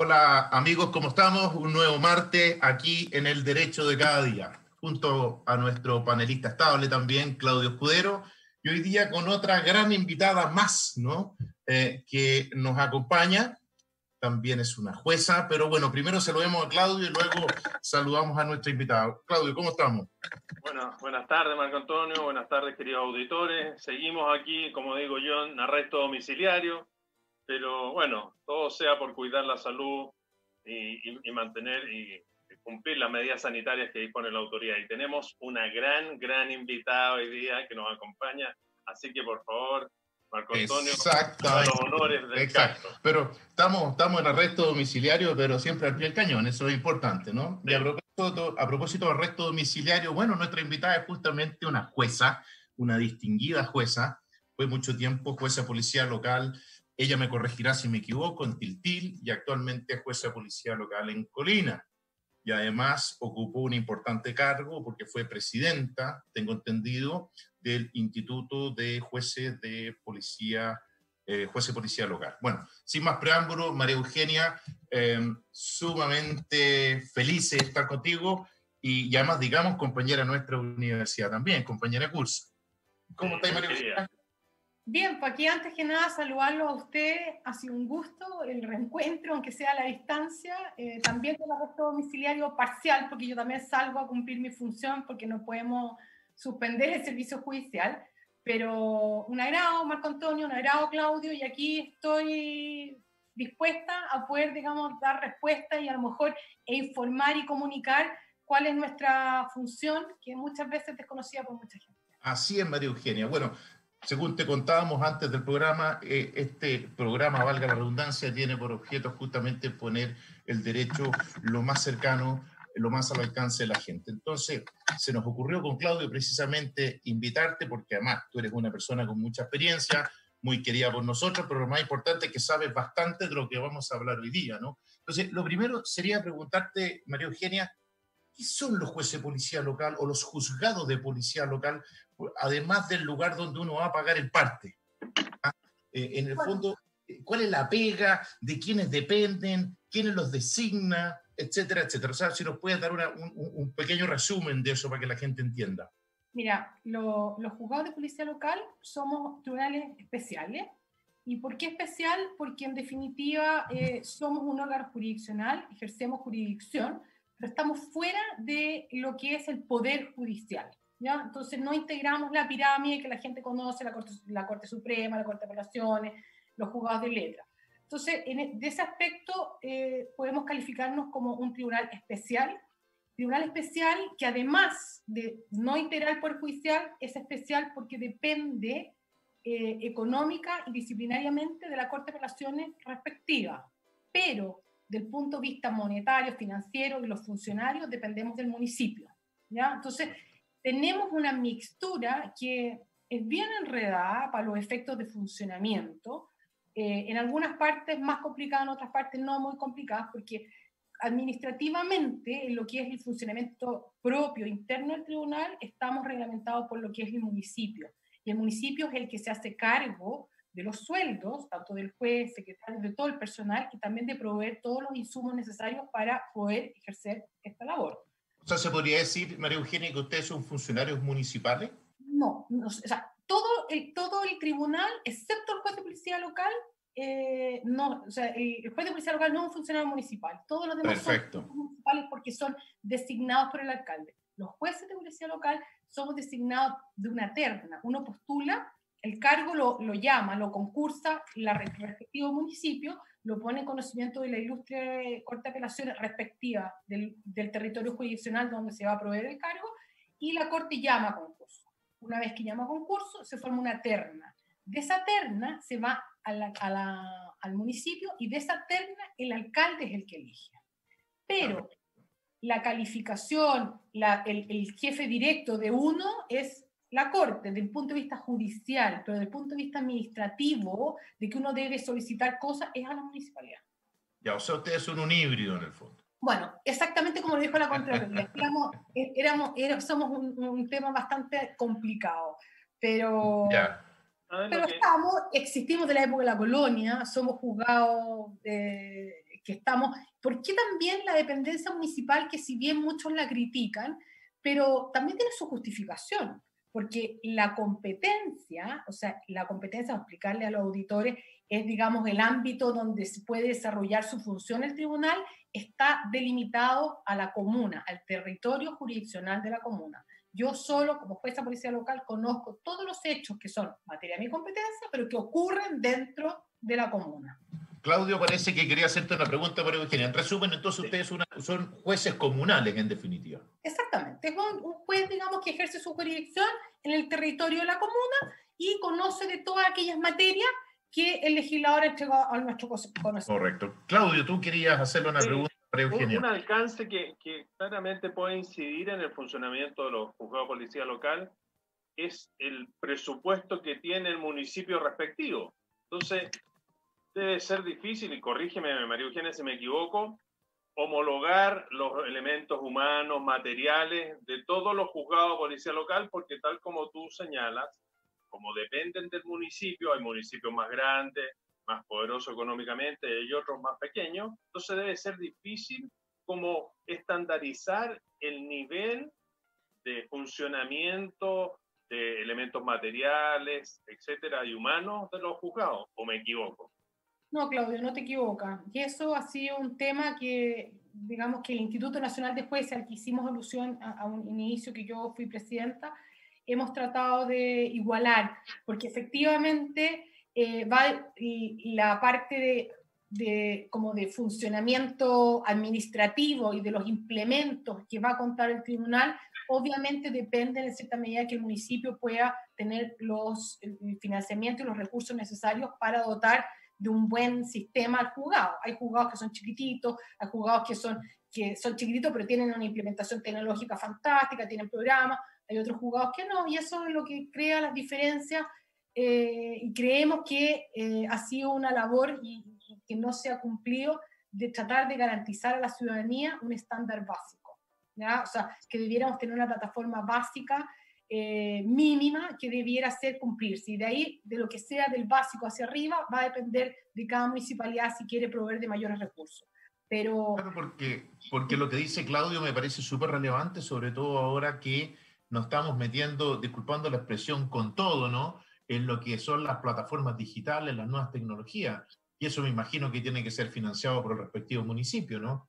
Hola amigos, ¿cómo estamos? Un nuevo martes aquí en el Derecho de cada día, junto a nuestro panelista estable también, Claudio Escudero, y hoy día con otra gran invitada más, ¿no? Eh, que nos acompaña, también es una jueza, pero bueno, primero saludemos a Claudio y luego saludamos a nuestra invitada. Claudio, ¿cómo estamos? Bueno, buenas tardes, Marco Antonio, buenas tardes, queridos auditores. Seguimos aquí, como digo yo, en arresto domiciliario pero bueno, todo sea por cuidar la salud y, mantener y cumplir las medidas sanitarias que dispone la autoridad. Y tenemos una gran, gran invitada hoy día que nos acompaña, así que por favor, Marco Antonio, los honores del Exacto. Pero estamos, estamos en arresto domiciliario, pero siempre al pie del cañón, eso es importante, ¿no? Y a propósito, a propósito de arresto domiciliario, bueno, nuestra invitada es justamente una jueza, una distinguida jueza, fue mucho tiempo jueza policía local ella me corregirá si me equivoco, en Tiltil y actualmente es jueza de policía local en Colina. Y además ocupó un importante cargo porque fue presidenta, tengo entendido, del Instituto de Jueces de Policía, eh, Jueces de Policía Local. Bueno, sin más preámbulo, María Eugenia, em, sumamente feliz de estar contigo y, y, además, digamos, compañera de nuestra universidad también, compañera de curso. ¿Cómo estás, María Eugenia? Bien, pues aquí antes que nada saludarlo a usted, ha sido un gusto el reencuentro, aunque sea a la distancia, eh, también con arresto domiciliario parcial, porque yo también salgo a cumplir mi función, porque no podemos suspender el servicio judicial, pero un agrado, Marco Antonio, un agrado, Claudio, y aquí estoy dispuesta a poder, digamos, dar respuesta y a lo mejor e informar y comunicar cuál es nuestra función, que muchas veces es desconocida por mucha gente. Así es, María Eugenia. Bueno, según te contábamos antes del programa, eh, este programa, valga la redundancia, tiene por objeto justamente poner el derecho lo más cercano, lo más al alcance de la gente. Entonces, se nos ocurrió con Claudio precisamente invitarte, porque además tú eres una persona con mucha experiencia, muy querida por nosotros, pero lo más importante es que sabes bastante de lo que vamos a hablar hoy día, ¿no? Entonces, lo primero sería preguntarte, María Eugenia, ¿qué son los jueces de policía local o los juzgados de policía local? Además del lugar donde uno va a pagar el parte. ¿ah? Eh, en el fondo, eh, ¿cuál es la pega? ¿De quiénes dependen? ¿Quiénes los designa? Etcétera, etcétera. O sea, si nos puedes dar un, pequeño resumen de eso para que la gente entienda. Mira, los juzgados de policía local somos tribunales especiales. ¿Y por qué especial? Porque en definitiva eh, somos un órgano jurisdiccional, ejercemos jurisdicción, pero estamos fuera de lo que es el poder judicial. Entonces no integramos la pirámide que la gente conoce, la Corte, Suprema, la Corte de Apelaciones, los juzgados de letra. Entonces, en, e, de ese aspecto eh, podemos calificarnos como un tribunal especial, tribunal especial que además de no integrar Poder Judicial, es especial porque depende eh, económica y disciplinariamente de la Corte de Apelaciones respectiva. Pero del punto de vista monetario, financiero y los funcionarios dependemos del municipio. Entonces, tenemos una mixtura que es bien enredada para los efectos de funcionamiento, eh, en algunas partes más complicada, en otras partes no muy complicadas, porque administrativamente, en lo que es el funcionamiento propio interno del tribunal, estamos reglamentados por lo que es el municipio. Y el municipio es el que se hace cargo de los sueldos, tanto del juez, secretario, de todo el personal, y también de proveer todos los insumos necesarios para poder ejercer esta labor. O sea, ¿se podría decir, María Eugenia, que ustedes son funcionarios municipales? No, o sea, todo el, todo el tribunal, excepto el juez de policía local, eh, no, o sea, el, juez de policía local no es un funcionario municipal. Todos los demás son municipales porque son designados por el alcalde. Los jueces de policía local somos designados de una terna. Uno postula, el cargo lo, lo llama, lo concursa la respectivo municipio, lo pone en conocimiento de la ilustre Corte de Apelaciones respectiva del, del, territorio jurisdiccional donde se va a proveer el cargo y la Corte llama a concurso. Una vez que llama a concurso, se forma una terna. De esa terna se va a la, a la, al municipio y de esa terna el alcalde es el que elige. Pero la calificación, la, el, el jefe directo de uno es la Corte, desde el punto de vista judicial, pero desde el punto de vista administrativo, de que uno debe solicitar cosas, es a la municipalidad. Ya, o sea, ustedes son un híbrido en el fondo. Bueno, exactamente como lo dijo la Contraloría. éramos, éramos, somos un, tema bastante complicado, pero, pero estamos, existimos de la época de la colonia, somos juzgados que que estamos, ¿por qué también la dependencia municipal, que si bien muchos la critican, pero también tiene su justificación? Porque la competencia, o sea, la competencia, explicarle a los auditores, es, digamos, el ámbito donde se puede desarrollar su función el tribunal, está delimitado a la comuna, al territorio jurisdiccional de la comuna. Yo solo, como jueza policía local, conozco todos los hechos que son materia de mi competencia, pero que ocurren dentro de la comuna. Claudio, parece que quería hacerte una pregunta para Eugenia. En resumen, entonces ustedes son jueces comunales, en definitiva. Exactamente. Es un, juez, digamos, que ejerce su jurisdicción en el territorio de la comuna y conoce de todas aquellas materias que el legislador ha entregado a nuestro conocimiento. Correcto. Claudio, tú querías hacerle una pregunta para Eugenia. Un, alcance que, que, claramente puede incidir en el funcionamiento de los juzgados de policía local es el presupuesto que tiene el municipio respectivo. Entonces, debe ser difícil, y corrígeme, María Eugenia, si me equivoco, homologar los elementos humanos, materiales de todos los juzgados de policía local, porque tal como tú señalas, como dependen del municipio, hay municipios más grandes, más poderosos económicamente y otros más pequeños, entonces debe ser difícil como estandarizar el nivel de funcionamiento de elementos materiales, etcétera, y humanos de los juzgados, o me equivoco. No, Claudio, no te equivocas. Y eso ha sido un tema que, digamos, que el Instituto Nacional de Jueces, al que hicimos alusión a, un inicio que yo fui presidenta, hemos tratado de igualar, porque efectivamente eh, va y, la parte de, de, como de funcionamiento administrativo y de los implementos que va a contar el tribunal, obviamente depende en cierta medida que el municipio pueda tener los, el financiamiento y los recursos necesarios para dotar de un buen sistema al juzgado. Hay juzgados que son chiquititos, hay juzgados que son, que son chiquititos pero tienen una implementación tecnológica fantástica, tienen programas, hay otros juzgados que no, y eso es lo que crea las diferencias eh, y creemos que eh, ha sido una labor y, que no se ha cumplido de tratar de garantizar a la ciudadanía un estándar básico. ¿ya? O sea, que debiéramos tener una plataforma básica eh, mínima que debiera ser cumplirse. Y de ahí, de lo que sea del básico hacia arriba, va a depender de cada municipalidad si quiere proveer de mayores recursos. Pero... Claro, porque, porque lo que dice Claudio me parece súper relevante, sobre todo ahora que nos estamos metiendo, disculpando la expresión, con todo, ¿no? En lo que son las plataformas digitales, las nuevas tecnologías. Y eso me imagino que tiene que ser financiado por el respectivo municipio, ¿no?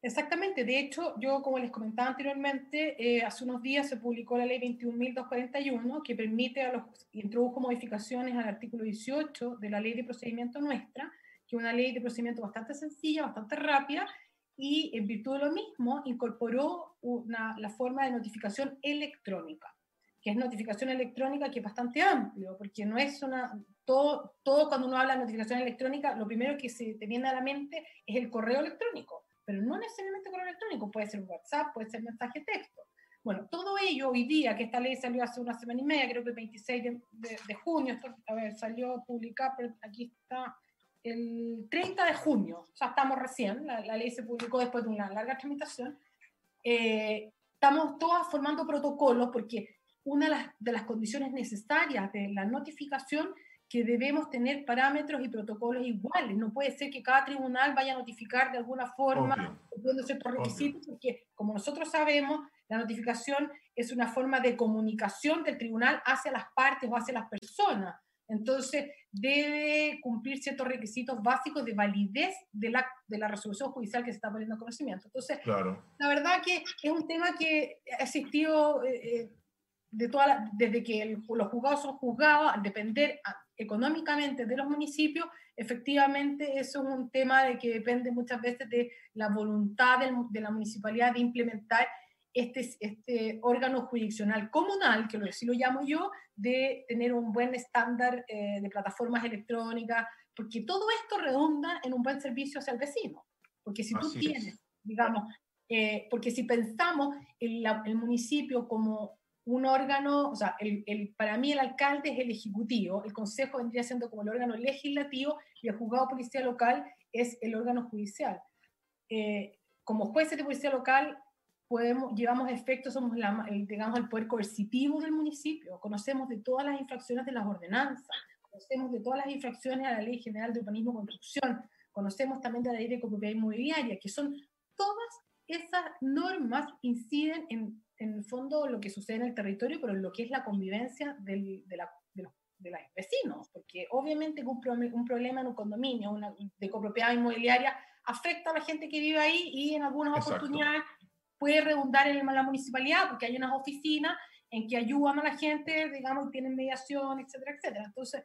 Exactamente, de hecho, yo como les comentaba anteriormente, eh, hace unos días se publicó la ley 21.241 que permite a los, introdujo modificaciones al artículo 18 de la ley de procedimiento nuestra, que es una ley de procedimiento bastante sencilla, bastante rápida, y en virtud de lo mismo incorporó una, la forma de notificación electrónica, que es notificación electrónica que es bastante amplio, porque no es una, todo, todo cuando uno habla de notificación electrónica, lo primero que se te viene a la mente es el correo electrónico pero no necesariamente correo electrónico, puede ser WhatsApp, puede ser mensaje texto. Bueno, todo ello hoy día, que esta ley salió hace una semana y media, creo que el 26 de, junio, esto, a ver, salió publicada, pero aquí está el 30 de junio, sea, estamos recién, la, ley se publicó después de una larga tramitación, eh, estamos todas formando protocolos porque una de las, de las condiciones necesarias de la notificación que debemos tener parámetros y protocolos iguales. No puede ser que cada tribunal vaya a notificar de alguna forma, cumpliendo ciertos requisitos, porque como nosotros sabemos, la notificación es una forma de comunicación del tribunal hacia las partes o hacia las personas. Entonces, debe cumplir ciertos requisitos básicos de validez de la, de la resolución judicial que se está poniendo conocimiento. Entonces, claro. la verdad que es un tema que ha existido eh, eh, de toda desde que los juzgados son juzgados, al depender económicamente de los municipios, efectivamente eso es un tema de que depende muchas veces de la voluntad de la municipalidad de implementar este, este órgano jurisdiccional comunal, que así lo llamo yo, de tener un buen estándar eh, de plataformas electrónicas, porque todo esto redunda en un buen servicio hacia el vecino. Porque si tú tienes, digamos, eh, porque si pensamos en el municipio como un órgano, o sea, el, el, para mí el alcalde es el ejecutivo, el consejo vendría siendo como el órgano legislativo y el juzgado de policía local es el órgano judicial. Eh, como jueces de policía local podemos, llevamos efectos, somos la, el, digamos, el poder coercitivo del municipio, conocemos de todas las infracciones de las ordenanzas, conocemos de todas las infracciones a la Ley General de Urbanismo y Construcción, conocemos también de la ley de copropiedad inmobiliaria, que son todas esas normas inciden en, en el fondo lo que sucede en el territorio, pero lo que es la convivencia del, de, la, de, los, de, los, vecinos, porque obviamente un, un problema en un condominio una, de copropiedad inmobiliaria afecta a la gente que vive ahí y en algunas Exacto. oportunidades puede redundar en la municipalidad, porque hay unas oficinas en que ayudan a la gente, digamos, tienen mediación, etcétera, etcétera. Entonces,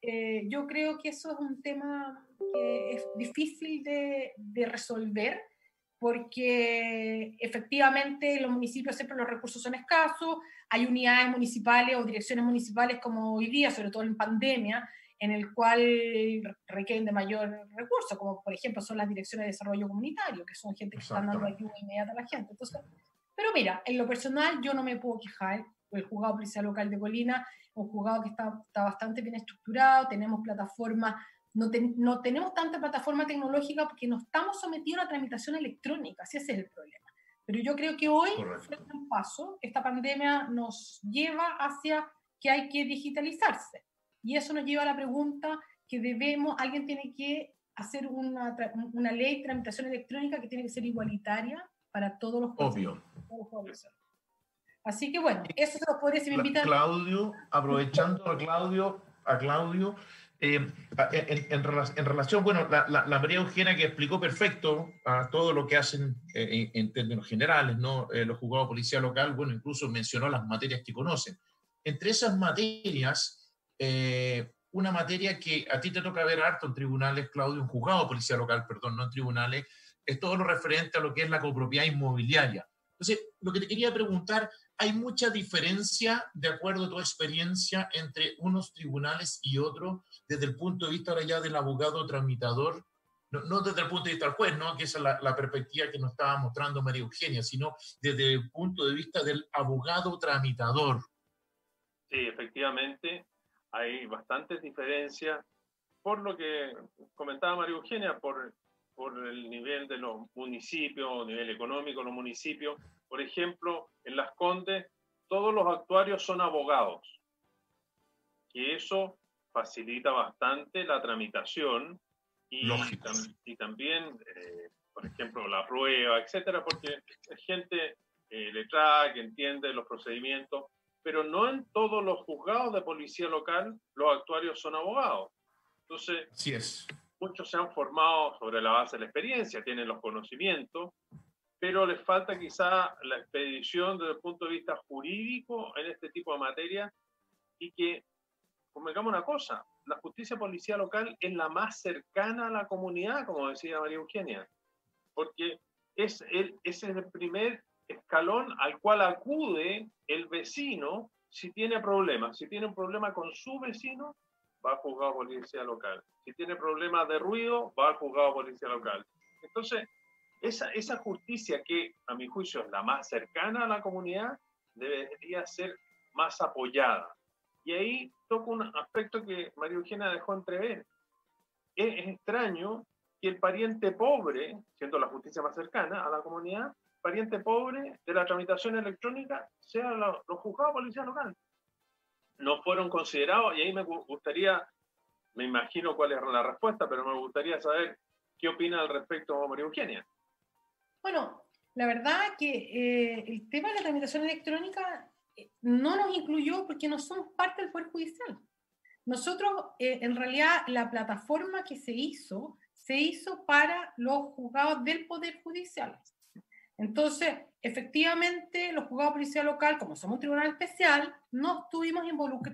eh, yo creo que eso es un tema que es difícil de, de, resolver porque efectivamente los municipios siempre los recursos son escasos, hay unidades municipales o direcciones municipales como hoy día, sobre todo en pandemia, en el cual requieren de mayor recurso, como por ejemplo son las direcciones de desarrollo comunitario, que son gente que están dando ayuda inmediata a la gente. Entonces, pero mira, en lo personal yo no me puedo quejar, el juzgado policial local de Colina, un juzgado que está, está bastante bien estructurado, tenemos plataformas, no, ten, no, tenemos tanta plataforma tecnológica porque no estamos sometidos a una tramitación electrónica, ese es el problema. Pero yo creo que hoy fue un paso, esta pandemia nos lleva hacia que hay que digitalizarse. Y eso nos lleva a la pregunta que debemos, alguien tiene que hacer una, una ley de tramitación electrónica que tiene que ser igualitaria para todos los Obvio. Así que bueno, eso se lo podría si me invitan. Claudio, aprovechando a Claudio, a Claudio, eh, en, en, en, relación, bueno, la, la, la, María Eugenia que explicó perfecto a todo lo que hacen eh, en, términos generales, ¿no? Eh, los juzgados de policía local, bueno, incluso mencionó las materias que conocen. Entre esas materias, eh, una materia que a ti te toca ver harto en tribunales, Claudio, un juzgado de policía local, perdón, no en tribunales, es todo lo referente a lo que es la copropiedad inmobiliaria. Entonces, lo que te quería preguntar, ¿hay mucha diferencia, de acuerdo a tu experiencia, entre unos tribunales y otros, desde el punto de vista ahora ya del abogado tramitador? No, no desde el punto de vista del juez, ¿no? que esa es la, la, perspectiva que nos estaba mostrando María Eugenia, sino desde el punto de vista del abogado tramitador. Sí, efectivamente, hay bastantes diferencias por lo que comentaba María Eugenia, por por el nivel de los municipios, nivel económico de los municipios. Por ejemplo, en Las Condes, todos los actuarios son abogados. Y eso facilita bastante la tramitación y, tam y también, eh, por ejemplo, la prueba, etcétera, porque es gente eh, letrada que entiende los procedimientos, pero no en todos los juzgados de policía local los actuarios son abogados. Entonces, sí es muchos se han formado sobre la base de la experiencia, tienen los conocimientos, pero les falta quizá la expedición desde el punto de vista jurídico en este tipo de materia y que, convengamos una cosa, la justicia policial local es la más cercana a la comunidad, como decía María Eugenia, porque es el, es el primer escalón al cual acude el vecino si tiene problemas. Si tiene un problema con su vecino, va al juzgado de policía local. Si tiene problemas de ruido, va al juzgado de policía local. Entonces, esa, esa justicia que, a mi juicio, es la más cercana a la comunidad, debería ser más apoyada. Y ahí toco un aspecto que María Eugenia dejó entrever. Es, extraño que el pariente pobre, siendo la justicia más cercana a la comunidad, pariente pobre de la tramitación electrónica sea los juzgados policía local no fueron considerados y ahí me gustaría, me imagino cuál es la respuesta, pero me gustaría saber qué opina al respecto María Eugenia. Bueno, la verdad que eh, el tema de la tramitación electrónica eh, no nos incluyó porque no somos parte del Poder Judicial. Nosotros, eh, en realidad, la plataforma que se hizo, se hizo para los juzgados del Poder Judicial. Entonces, efectivamente, los juzgados de policía local, como somos un tribunal especial, no estuvimos,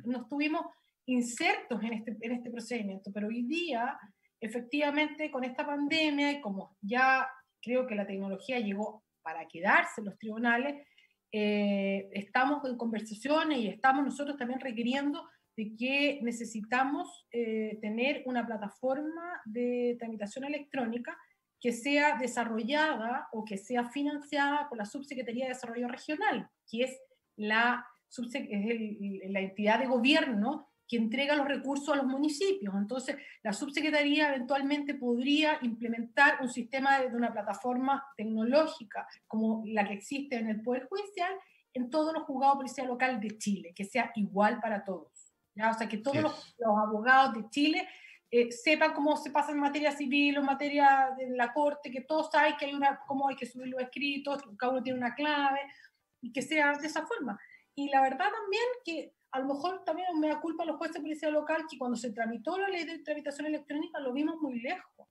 no estuvimos insertos en este, en este procedimiento, pero hoy día, efectivamente, con esta pandemia y como ya creo que la tecnología llegó para quedarse en los tribunales, eh, estamos en conversaciones y estamos nosotros también requiriendo de que necesitamos eh, tener una plataforma de tramitación electrónica que sea desarrollada o que sea financiada por la Subsecretaría de Desarrollo Regional, que es la, es el, la entidad de gobierno que entrega los recursos a los municipios. Entonces, la subsecretaría eventualmente podría implementar un sistema de, de, una plataforma tecnológica como la que existe en el Poder Judicial en todos los juzgados de policía local de Chile, que sea igual para todos. ¿ya? O sea, que todos los abogados de Chile eh, sepan cómo se pasa en materia civil o en materia de la corte, que todos saben que hay una, cómo hay que subir los escritos, cada uno tiene una clave, y que sea de esa forma. Y la verdad también que a lo mejor también me da culpa a los jueces de policía local que cuando se tramitó la ley de tramitación electrónica lo vimos muy lejos,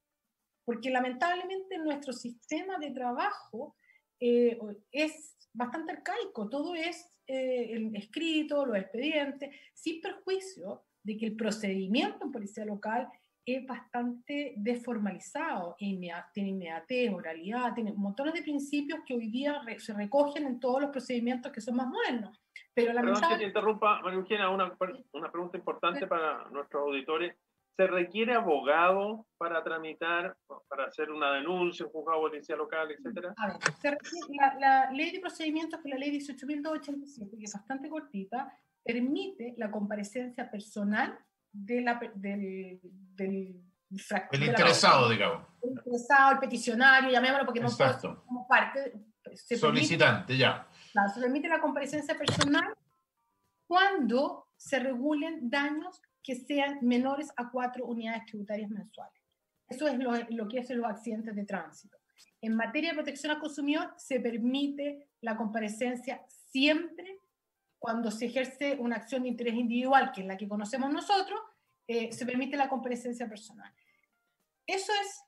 porque lamentablemente nuestro sistema de trabajo eh, es bastante arcaico, todo es eh, el escrito, los expedientes, sin perjuicio de que el procedimiento en policía local es bastante desformalizado, tiene inmediatez, oralidad, tiene montones de principios que hoy día se recogen en todos los procedimientos que son más modernos. Pero lamentablemente... Perdón que te interrumpa, María Eugenia, una, una pregunta importante para nuestros auditores. ¿Se requiere abogado para tramitar, para hacer una denuncia, un juzgado de policía local, etcétera? A ver, la, la, ley de procedimientos, que es la ley 18.287, que es bastante cortita, permite la comparecencia personal de la, del, del, el interesado, digamos. El interesado, el peticionario, llamémoslo porque no puedo como parte. Se Solicitante, ya. se permite la comparecencia personal cuando se regulen daños que sean menores a cuatro unidades tributarias mensuales. Eso es lo, lo que hacen los accidentes de tránsito. En materia de protección al consumidor, se permite la comparecencia siempre cuando se ejerce una acción de interés individual, que es la que conocemos nosotros, eh, se permite la comparecencia personal. Eso es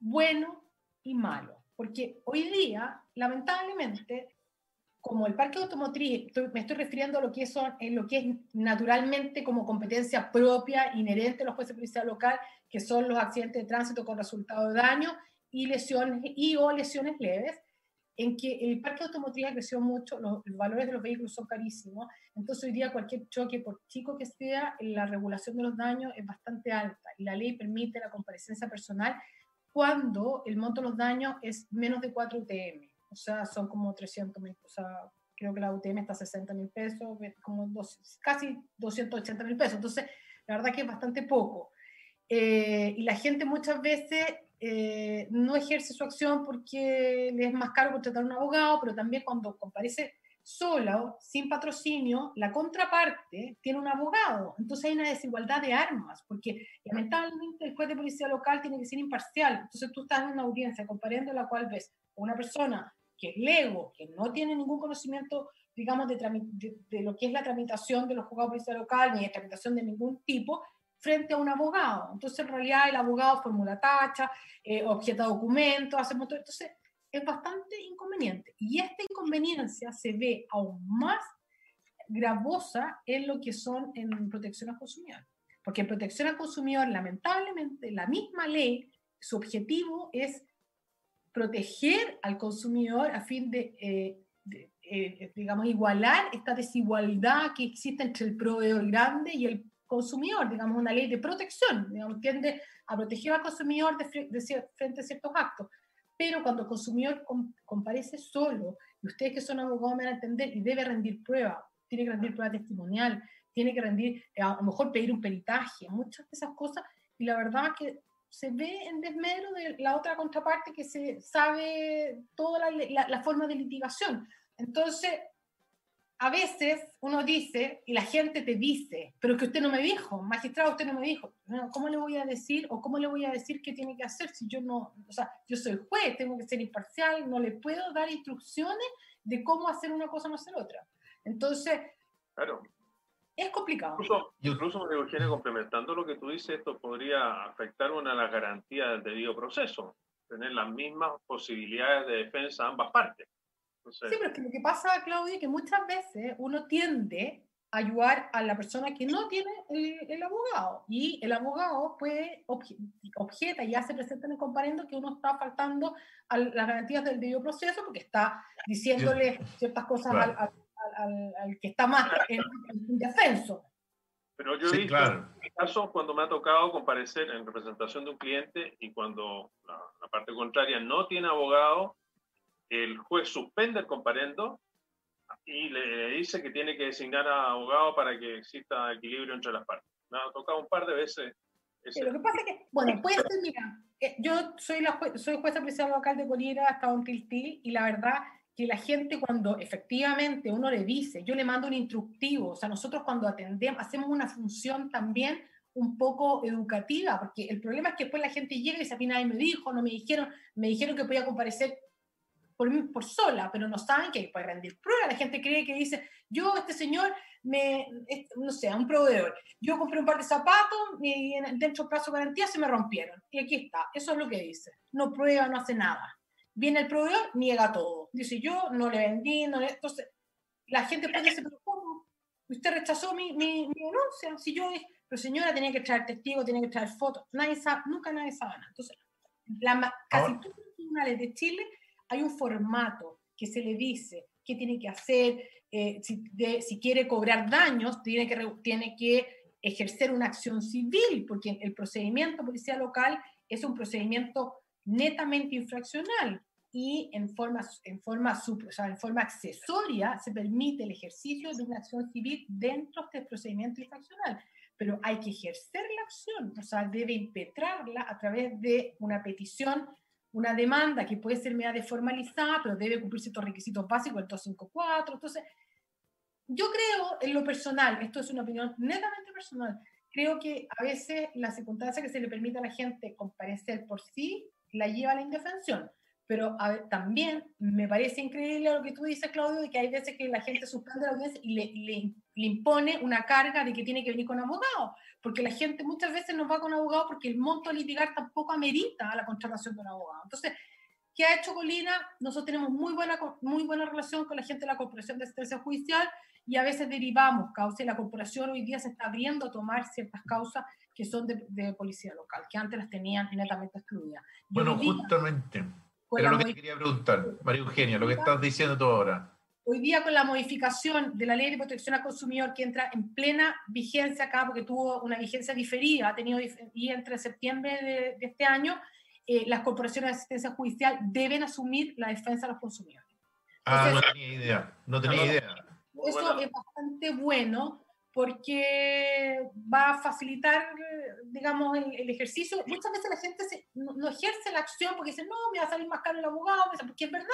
bueno y malo, porque hoy día, lamentablemente, como el parque automotriz, me estoy refiriendo a lo que, son, en lo que es naturalmente como competencia propia, inherente a los jueces de policía local, que son los accidentes de tránsito con resultado de daño y lesiones y o lesiones leves, en que el parque automotriz creció mucho, los, valores de los vehículos son carísimos, entonces hoy día cualquier choque, por chico que sea, la regulación de los daños es bastante alta y la ley permite la comparecencia personal cuando el monto de los daños es menos de 4 UTM, o sea, son como 300 mil, o sea, creo que la UTM está a 60 mil pesos, como dos, casi 280 mil pesos, entonces la verdad que es bastante poco. Eh, y la gente muchas veces eh, no ejerce su acción porque le es más caro contratar a un abogado, pero también cuando comparece sola, sin patrocinio, la contraparte tiene un abogado. Entonces hay una desigualdad de armas, porque lamentablemente el juez de policía local tiene que ser imparcial. Entonces tú estás en una audiencia comparando la cual ves una persona que es lego, que no tiene ningún conocimiento, digamos, de, lo que es la tramitación de los juzgados de policía local, ni de tramitación de ningún tipo, frente a un abogado. Entonces, en realidad, el abogado formula tacha, eh, objeta documentos, hace motor. Entonces, es bastante inconveniente. Y esta inconveniencia se ve aún más gravosa en lo que son en protección al consumidor. Porque en protección al consumidor, lamentablemente, la misma ley, su objetivo es proteger al consumidor a fin de, eh, eh, digamos, igualar esta desigualdad que existe entre el proveedor grande y el consumidor, digamos, una ley de protección, digamos, tiende a proteger al consumidor de, frente a ciertos actos. Pero cuando el consumidor comparece solo, y ustedes que son abogados me van a entender, y debe rendir prueba, tiene que rendir prueba testimonial, tiene que rendir, eh, a lo mejor pedir un peritaje, muchas de esas cosas, y la verdad que se ve en desmedro de la otra contraparte que se sabe toda la, la, la forma de litigación. Entonces, a veces uno dice y la gente te dice, pero que usted no me dijo, magistrado, usted no me dijo. ¿Cómo le voy a decir o cómo le voy a decir qué tiene que hacer si yo no, o sea, yo soy juez, tengo que ser imparcial, no le puedo dar instrucciones de cómo hacer una cosa o no hacer otra. Entonces, claro. es complicado. Incluso, incluso Eugenia, complementando lo que tú dices, esto podría afectar una de las garantías del debido proceso, tener las mismas posibilidades de defensa a ambas partes. Sí, pero es que lo que pasa, Claudia, es que muchas veces uno tiende a ayudar a la persona que no tiene el, abogado y el abogado puede objeta y hace presente en el comparendo que uno está faltando a las garantías del debido proceso porque está diciéndole ciertas cosas al, al, al, que está más en, en defenso. Pero yo he visto claro. casos cuando me ha tocado comparecer en representación de un cliente y cuando la, la parte contraria no tiene abogado, el juez suspende el comparendo y le dice que tiene que designar a abogado para que exista equilibrio entre las partes. Me ha tocado un par de veces. lo que pasa es que, bueno, puede ser, mira, eh, yo soy, la soy jueza presidencial local de Colira, estado en Tiltil, y la verdad que la gente cuando efectivamente uno le dice, yo le mando un instructivo, o sea, nosotros cuando atendemos, hacemos una función también un poco educativa, porque el problema es que después la gente llega y dice, a mí nadie me dijo, no me dijeron, me dijeron que podía comparecer por, por sola, pero no saben que puede rendir prueba. La gente cree que dice, yo, este señor, me, no sé, un proveedor, yo compré un par de zapatos y dentro del plazo de garantía se me rompieron. Y aquí está, eso es lo que dice. No prueba, no hace nada. Viene el proveedor, niega todo. Dice, yo no le vendí, no le... Entonces, la gente puede decir, pero ¿cómo? Usted rechazó mi, mi, mi denuncia. Si yo, pero señora, tenía que traer testigos, tenía que traer fotos. Nadie sabe, nunca nadie sabe nada. Entonces, la, casi todos los tribunales de Chile hay un formato que se le dice qué tiene que hacer, eh, si, quiere cobrar daños, tiene que, tiene que ejercer una acción civil, porque el procedimiento policial local es un procedimiento netamente infraccional y en forma, en forma, o sea, en forma accesoria se permite el ejercicio de una acción civil dentro del procedimiento infraccional. Pero hay que ejercer la acción, o sea, debe impetrarla a través de una petición una demanda que puede ser media deformalizada, pero debe cumplir ciertos requisitos básicos del 254. Entonces, yo creo en lo personal, esto es una opinión netamente personal, creo que a veces la circunstancia que se le permite a la gente comparecer por sí la lleva a la indefensión. Pero también me parece increíble lo que tú dices, Claudio, de que hay veces que la gente suspende la audiencia y le, le, le, impone una carga de que tiene que venir con abogado, porque la gente muchas veces no va con abogado porque el monto a litigar tampoco amerita la contratación de un abogado. Entonces, ¿qué ha hecho Colina? Nosotros tenemos muy buena, muy buena relación con la gente de la Corporación de Asistencia Judicial y a veces derivamos causas y la corporación hoy día se está abriendo a tomar ciertas causas que son de, de policía local, que antes las tenían netamente excluidas. Bueno, justamente era lo que te quería preguntar, María Eugenia, lo que estás diciendo tú ahora. Hoy día con la modificación de la ley de protección al consumidor que entra en plena vigencia acá, porque tuvo una vigencia diferida, ha tenido y entre septiembre de, este año, eh, las corporaciones de asistencia judicial deben asumir la defensa de los consumidores. ah, no tenía idea, no tenía idea. Eso es bastante bueno porque va a facilitar, digamos, el, ejercicio. Muchas veces la gente no, ejerce la acción porque dice, no, me va a salir más caro el abogado, porque es verdad.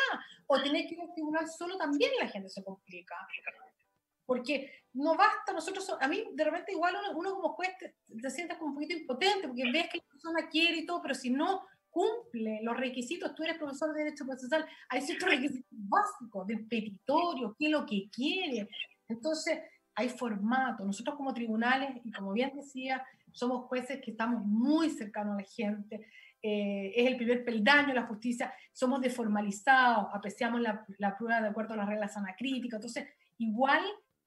O tener que ir al tribunal solo también la gente se complica. Porque no basta, nosotros, a mí de repente igual uno, como juez te, te, sientes como un poquito impotente, porque ves que la persona quiere y todo, pero si no cumple los requisitos, tú eres profesor de Derecho Procesal, hay ciertos requisitos básicos del petitorio, qué es lo que quiere. Entonces, hay formato. Nosotros como tribunales, y como bien decía, somos jueces que estamos muy cercanos a la gente, eh, es el primer peldaño de la justicia, somos deformalizados, apreciamos la, prueba de acuerdo a las reglas anacríticas, entonces igual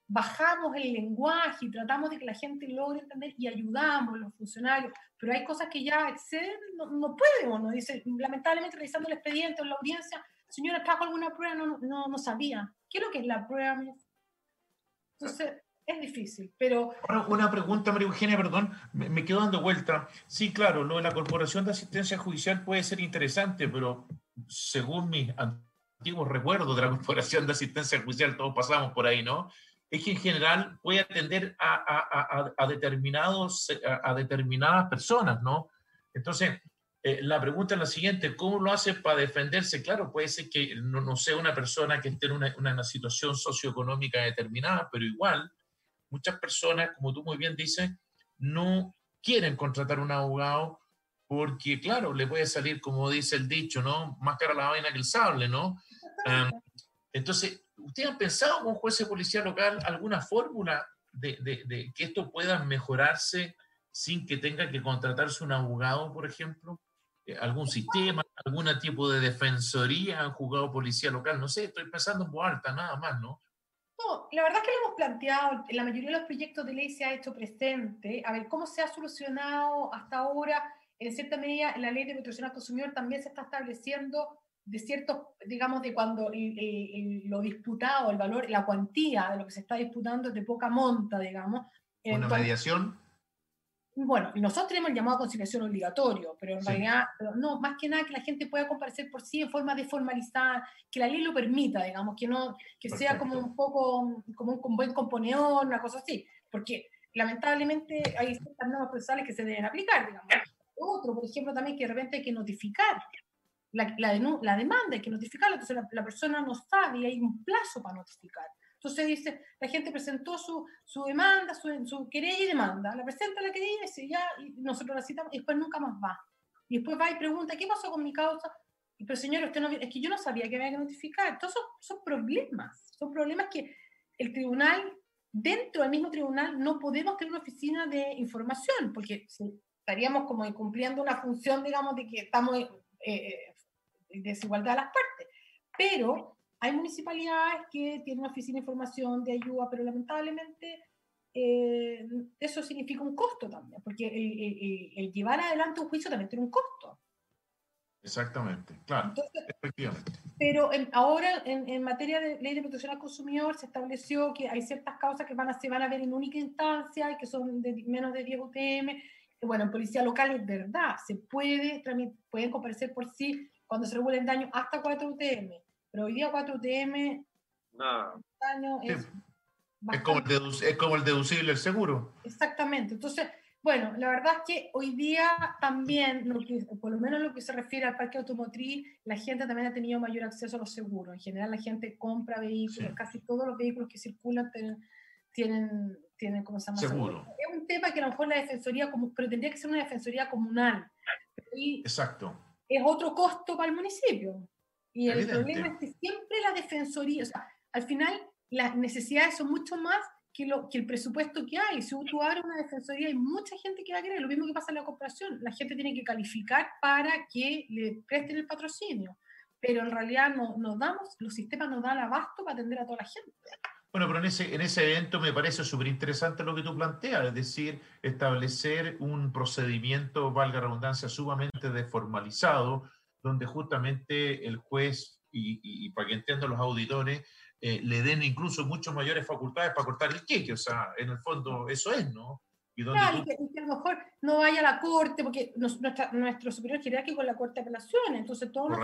bajamos el lenguaje y tratamos de que la gente logre entender y ayudamos a los funcionarios, pero hay cosas que ya exceden, no, no podemos, ¿no? Dice, lamentablemente revisando el expediente o la audiencia, señora, ¿trajo alguna prueba? No, no, no sabía. ¿Qué es lo que es la prueba? Entonces, es difícil, pero... Una pregunta, María Eugenia, perdón, me, quedo dando vuelta. Sí, claro, lo de la Corporación de Asistencia Judicial puede ser interesante, pero según mis antiguos recuerdos de la Corporación de Asistencia Judicial, todos pasamos por ahí, ¿no? Es que en general puede atender a, a, a, a determinados, a, determinadas personas, ¿no? Entonces, eh, la pregunta es la siguiente, ¿cómo lo hace para defenderse? Claro, puede ser que no, no sea una persona que esté en una, una, situación socioeconómica determinada, pero igual muchas personas, como tú muy bien dices, no quieren contratar un abogado porque, claro, le puede salir, como dice el dicho, ¿no? Más cara la vaina que el sable, ¿no? entonces, ¿ustedes han pensado como juez de policía local alguna fórmula de, de, de que esto pueda mejorarse sin que tenga que contratarse un abogado, por ejemplo? Eh, algún sistema, algún tipo de defensoría han jugado policía local, no sé, estoy pensando en voz alta, nada más, ¿no? No, la verdad es que lo hemos planteado, en la mayoría de los proyectos de ley se ha hecho presente, a ver, cómo se ha solucionado hasta ahora, en cierta medida, en la ley de protección al consumidor también se está estableciendo de ciertos, digamos, de cuando lo disputado, el valor, la cuantía de lo que se está disputando es de poca monta, digamos. ¿Una mediación? Bueno, nosotros tenemos el llamado a conciliación obligatorio, pero en realidad, no, más que nada que la gente pueda comparecer por sí en forma deformalizada, que la ley lo permita, digamos, que no, que sea como un poco, como un, buen componedor, una cosa así, porque lamentablemente hay ciertas normas procesales que se deben aplicar, digamos. Otro, por ejemplo, también que de repente hay que notificar la, la, la demanda, hay que notificarla, entonces la, la persona no sabe y hay un plazo para notificar. Entonces dice, la gente presentó su, su demanda, su, su, querella y demanda, la presenta la querella y dice, ya, y nosotros la citamos y después nunca más va. Y después va y pregunta, ¿qué pasó con mi causa? Y pero señor, usted no, es que yo no sabía que había que notificar. Todos son, son problemas, son problemas que el tribunal, dentro del mismo tribunal, no podemos tener una oficina de información, porque estaríamos como cumpliendo una función, digamos, de que estamos eh, eh, desigualdad a las partes. Pero hay municipalidades que tienen una oficina de información, de ayuda, pero lamentablemente eh, eso significa un costo también, porque el, llevar adelante un juicio también tiene un costo. Exactamente, claro, efectivamente. Pero ahora en, materia de ley de protección al consumidor se estableció que hay ciertas causas que van a, se van a ver en única instancia y que son de menos de 10 UTM. Bueno, en policía local es verdad, se puede, pueden comparecer por sí cuando se regulen daño hasta 4 UTM, pero hoy día 4 UTM no. daño es... Es como, el es como el deducible el seguro. Exactamente. Entonces, bueno, la verdad es que hoy día también, por lo menos lo que se refiere al parque automotriz, la gente también ha tenido mayor acceso a los seguros. En general, la gente compra vehículos, casi todos los vehículos que circulan tienen, tienen, ¿cómo se llama? Seguro. Es un tema que a lo mejor la defensoría, pero tendría que ser una defensoría comunal. Exacto. Es otro costo para el municipio. Y el problema es que siempre la defensoría, o sea, al final las necesidades son mucho más que, lo, que el presupuesto que hay. Si tú abres una defensoría, hay mucha gente que va a querer. Lo mismo que pasa en la cooperación. La gente tiene que calificar para que le presten el patrocinio. Pero en realidad no, nos damos, los sistemas nos dan abasto para atender a toda la gente. Bueno, pero en ese, en ese evento me parece súper interesante lo que tú planteas, es decir, establecer un procedimiento, valga redundancia, sumamente desformalizado, donde justamente el juez, y, y, y para que entiendan los auditores, eh, le den incluso mucho mayores facultades para cortar el queque, o sea, en el fondo eso es, ¿no? Y, claro, y, que, a lo mejor no vaya a la corte, porque nuestra, nuestro superior jerárquico es la corte de apelaciones, entonces todos los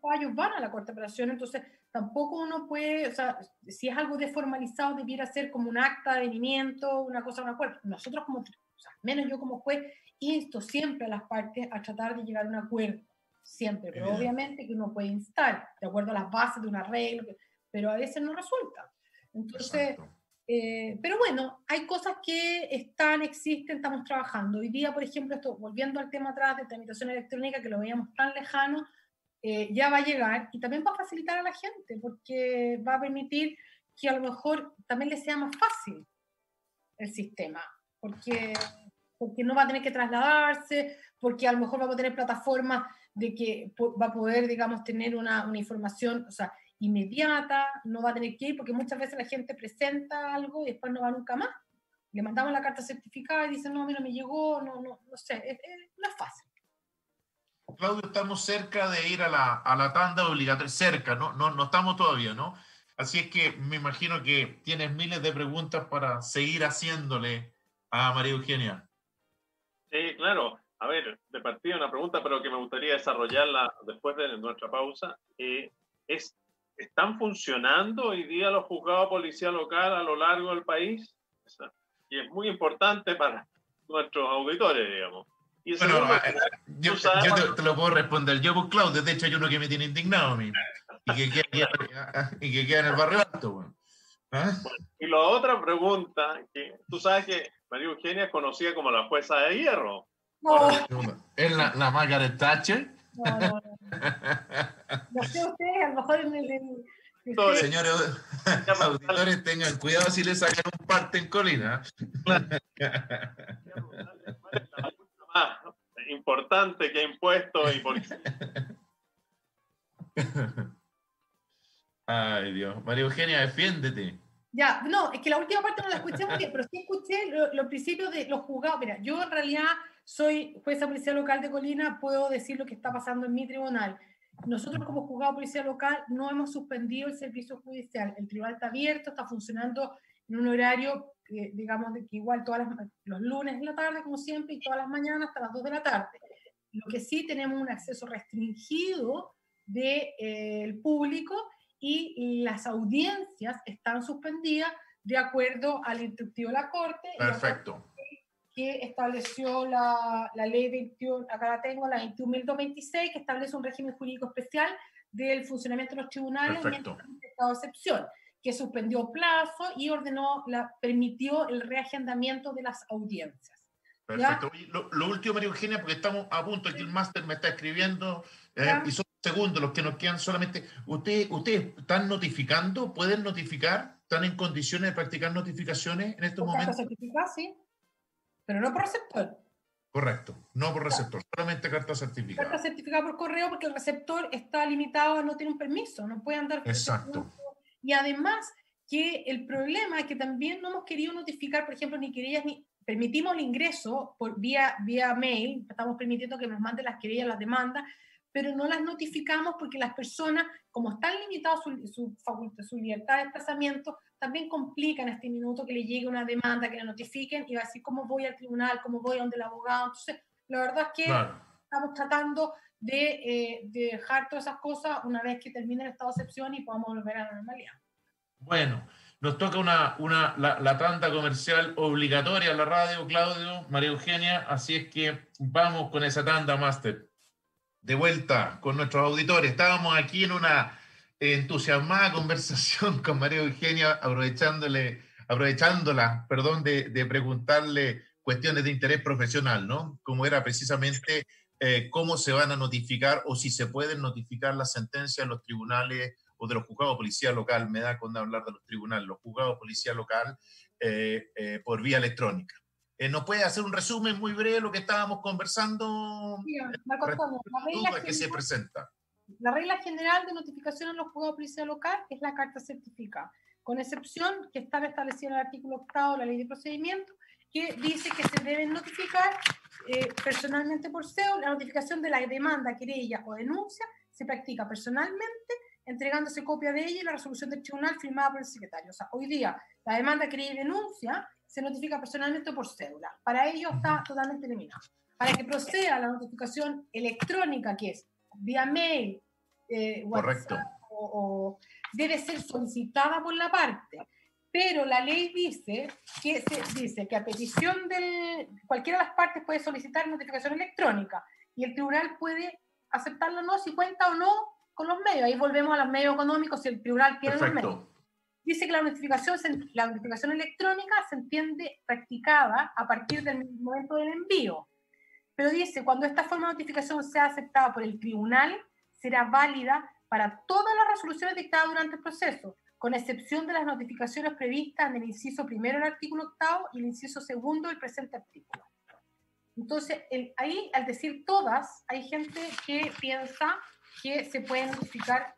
fallos, van a la corte de apelaciones, entonces tampoco uno puede, o sea, si es algo desformalizado, debiera ser como un acta de venimiento, una cosa, una acuerdo. Nosotros como, o sea, menos yo como juez, insto siempre a las partes a tratar de llegar a un acuerdo, siempre, pero obviamente que uno puede instar, de acuerdo a las bases de un arreglo, pero a veces no resulta. Entonces, eh, pero bueno, hay cosas que están, existen, estamos trabajando. Hoy día, por ejemplo, esto, volviendo al tema atrás de tramitación electrónica, que lo veíamos tan lejano, eh, ya va a llegar y también va a facilitar a la gente, porque va a permitir que a lo mejor también le sea más fácil el sistema, porque, porque no va a tener que trasladarse, porque a lo mejor va a tener plataformas de que va a poder, digamos, tener una, una información, o sea, inmediata, no va a tener que ir, porque muchas veces la gente presenta algo y después no va nunca más. Le mandamos la carta certificada y dicen, no, a mí no me llegó, no, no, no sé, es, no es fácil. Claudio, estamos cerca de ir a la, a la tanda obligatoria, cerca, ¿no? ¿no? No estamos todavía, ¿no? Así es que me imagino que tienes miles de preguntas para seguir haciéndole a María Eugenia. Sí, claro. A ver, de partida una pregunta, pero que me gustaría desarrollarla después de nuestra pausa. Eh, es ¿Están funcionando hoy día los juzgados de policía local a lo largo del país? Y es muy importante para nuestros auditores, digamos. Y bueno, eh, yo, yo te, lo puedo responder. Yo, pues, Claudio, de hecho, hay uno que me tiene indignado a mí. Y que queda, y que queda en el barrio alto, ¿Ah? y la otra pregunta, que tú sabes que María Eugenia es conocida como la jueza de hierro. No. ¿Es la, la Margaret Thatcher? No, no, no. No sé ustedes, a lo mejor en el... Señores auditores, tengan cuidado si le sacan un parte en colina. más importante que impuestos y por... Ay, Dios. María Eugenia, defiéndete. Ya, no, es que la última parte no la escuché muy bien, pero sí escuché los principios de los juzgados. Mira, yo en realidad soy jueza policía local de Colina, puedo decir lo que está pasando en mi tribunal. Nosotros como juzgado policía local no hemos suspendido el servicio judicial. El tribunal está abierto, está funcionando en un horario, digamos, de que igual todas los lunes en la tarde, como siempre, y todas las mañanas hasta las 2 de la tarde. Lo que sí tenemos un acceso restringido del de, eh, público y las audiencias están suspendidas de acuerdo al instructivo de la Corte. Perfecto que estableció la, la ley 21, acá la tengo, la 21.226, que establece un régimen jurídico especial del funcionamiento de los tribunales Perfecto. en estado de excepción, que suspendió plazo y ordenó, la, permitió el reagendamiento de las audiencias. Perfecto. Lo, último, María Eugenia, porque estamos a punto, aquí el máster me está escribiendo, eh, y son segundos los que nos quedan solamente. ¿Ustedes usted están notificando? ¿Pueden notificar? ¿Están en condiciones de practicar notificaciones en estos momentos? certificada, sí, pero no por receptor. Correcto, no por receptor, solamente carta certificada. Carta certificada por correo porque el receptor está limitado, no tiene un permiso, no puede andar. Exacto. Y además que el problema es que también no hemos querido notificar, por ejemplo, ni querellas ni permitimos el ingreso por vía, vía mail, estamos permitiendo que nos manden las querellas, las demandas, pero no las notificamos porque las personas, como están limitadas su, su, su libertad de desplazamiento, también complican este minuto que le llegue una demanda, que la notifiquen y va a decir cómo voy al tribunal, cómo voy a donde el abogado. Entonces, la verdad es que estamos tratando de, eh, de, dejar todas esas cosas una vez que termine el estado de excepción y podamos volver a la normalidad. Bueno, nos toca una, una, la, la, tanda comercial obligatoria a la radio, Claudio, María Eugenia, así es que vamos con esa tanda, Master. De vuelta con nuestros auditores. Estábamos aquí en una entusiasmada conversación con María Eugenia, aprovechándole, aprovechándola, perdón, de, de preguntarle cuestiones de interés profesional, ¿no? Como era precisamente eh, cómo se van a notificar o si se pueden notificar las sentencias en los tribunales de los juzgados de policía local, me da con hablar de los tribunales, los juzgados de policía local eh, eh, por vía electrónica. Eh, ¿Nos puede hacer un resumen muy breve de lo que estábamos conversando? Sí, la regla que se presenta. La regla general de notificación en los juzgados de policía local es la carta certificada, con excepción que está establecida en el artículo octavo de la ley de procedimiento, que dice que se deben notificar personalmente por SEO. La notificación de la demanda, querella o denuncia se practica personalmente entregándose copia de ella y la resolución del tribunal firmada por el secretario. O sea, hoy día la demanda que denuncia se notifica personalmente por cédula. Para ello está totalmente eliminado. Para que proceda la notificación electrónica, que es vía mail, eh, WhatsApp, o, debe ser solicitada por la parte. Pero la ley dice que, se, dice que a petición de cualquiera de las partes puede solicitar notificación electrónica y el tribunal puede aceptarlo o no, si cuenta o no con los medios. Ahí volvemos a los medios económicos si el tribunal quiere los medios. Dice que la notificación, la notificación electrónica se entiende practicada a partir del momento del envío. Pero dice, cuando esta forma de notificación sea aceptada por el tribunal, será válida para todas las resoluciones dictadas durante el proceso, con excepción de las notificaciones previstas en el inciso primero del artículo octavo y el inciso segundo del presente artículo. Entonces, ahí, al decir todas, hay gente que piensa que se pueden notificar,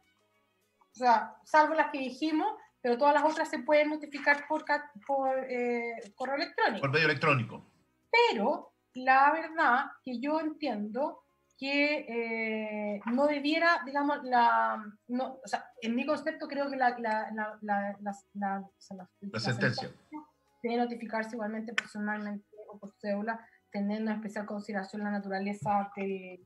o sea, salvo las que dijimos, pero todas las otras se pueden notificar por, por eh, correo electrónico. Por medio electrónico. Pero la verdad que yo entiendo que eh, no debiera, digamos, la, no, o sea, en mi concepto creo que la, la, la, la, la sentencia debe notificarse igualmente personalmente o por cédula teniendo en especial consideración la naturaleza de,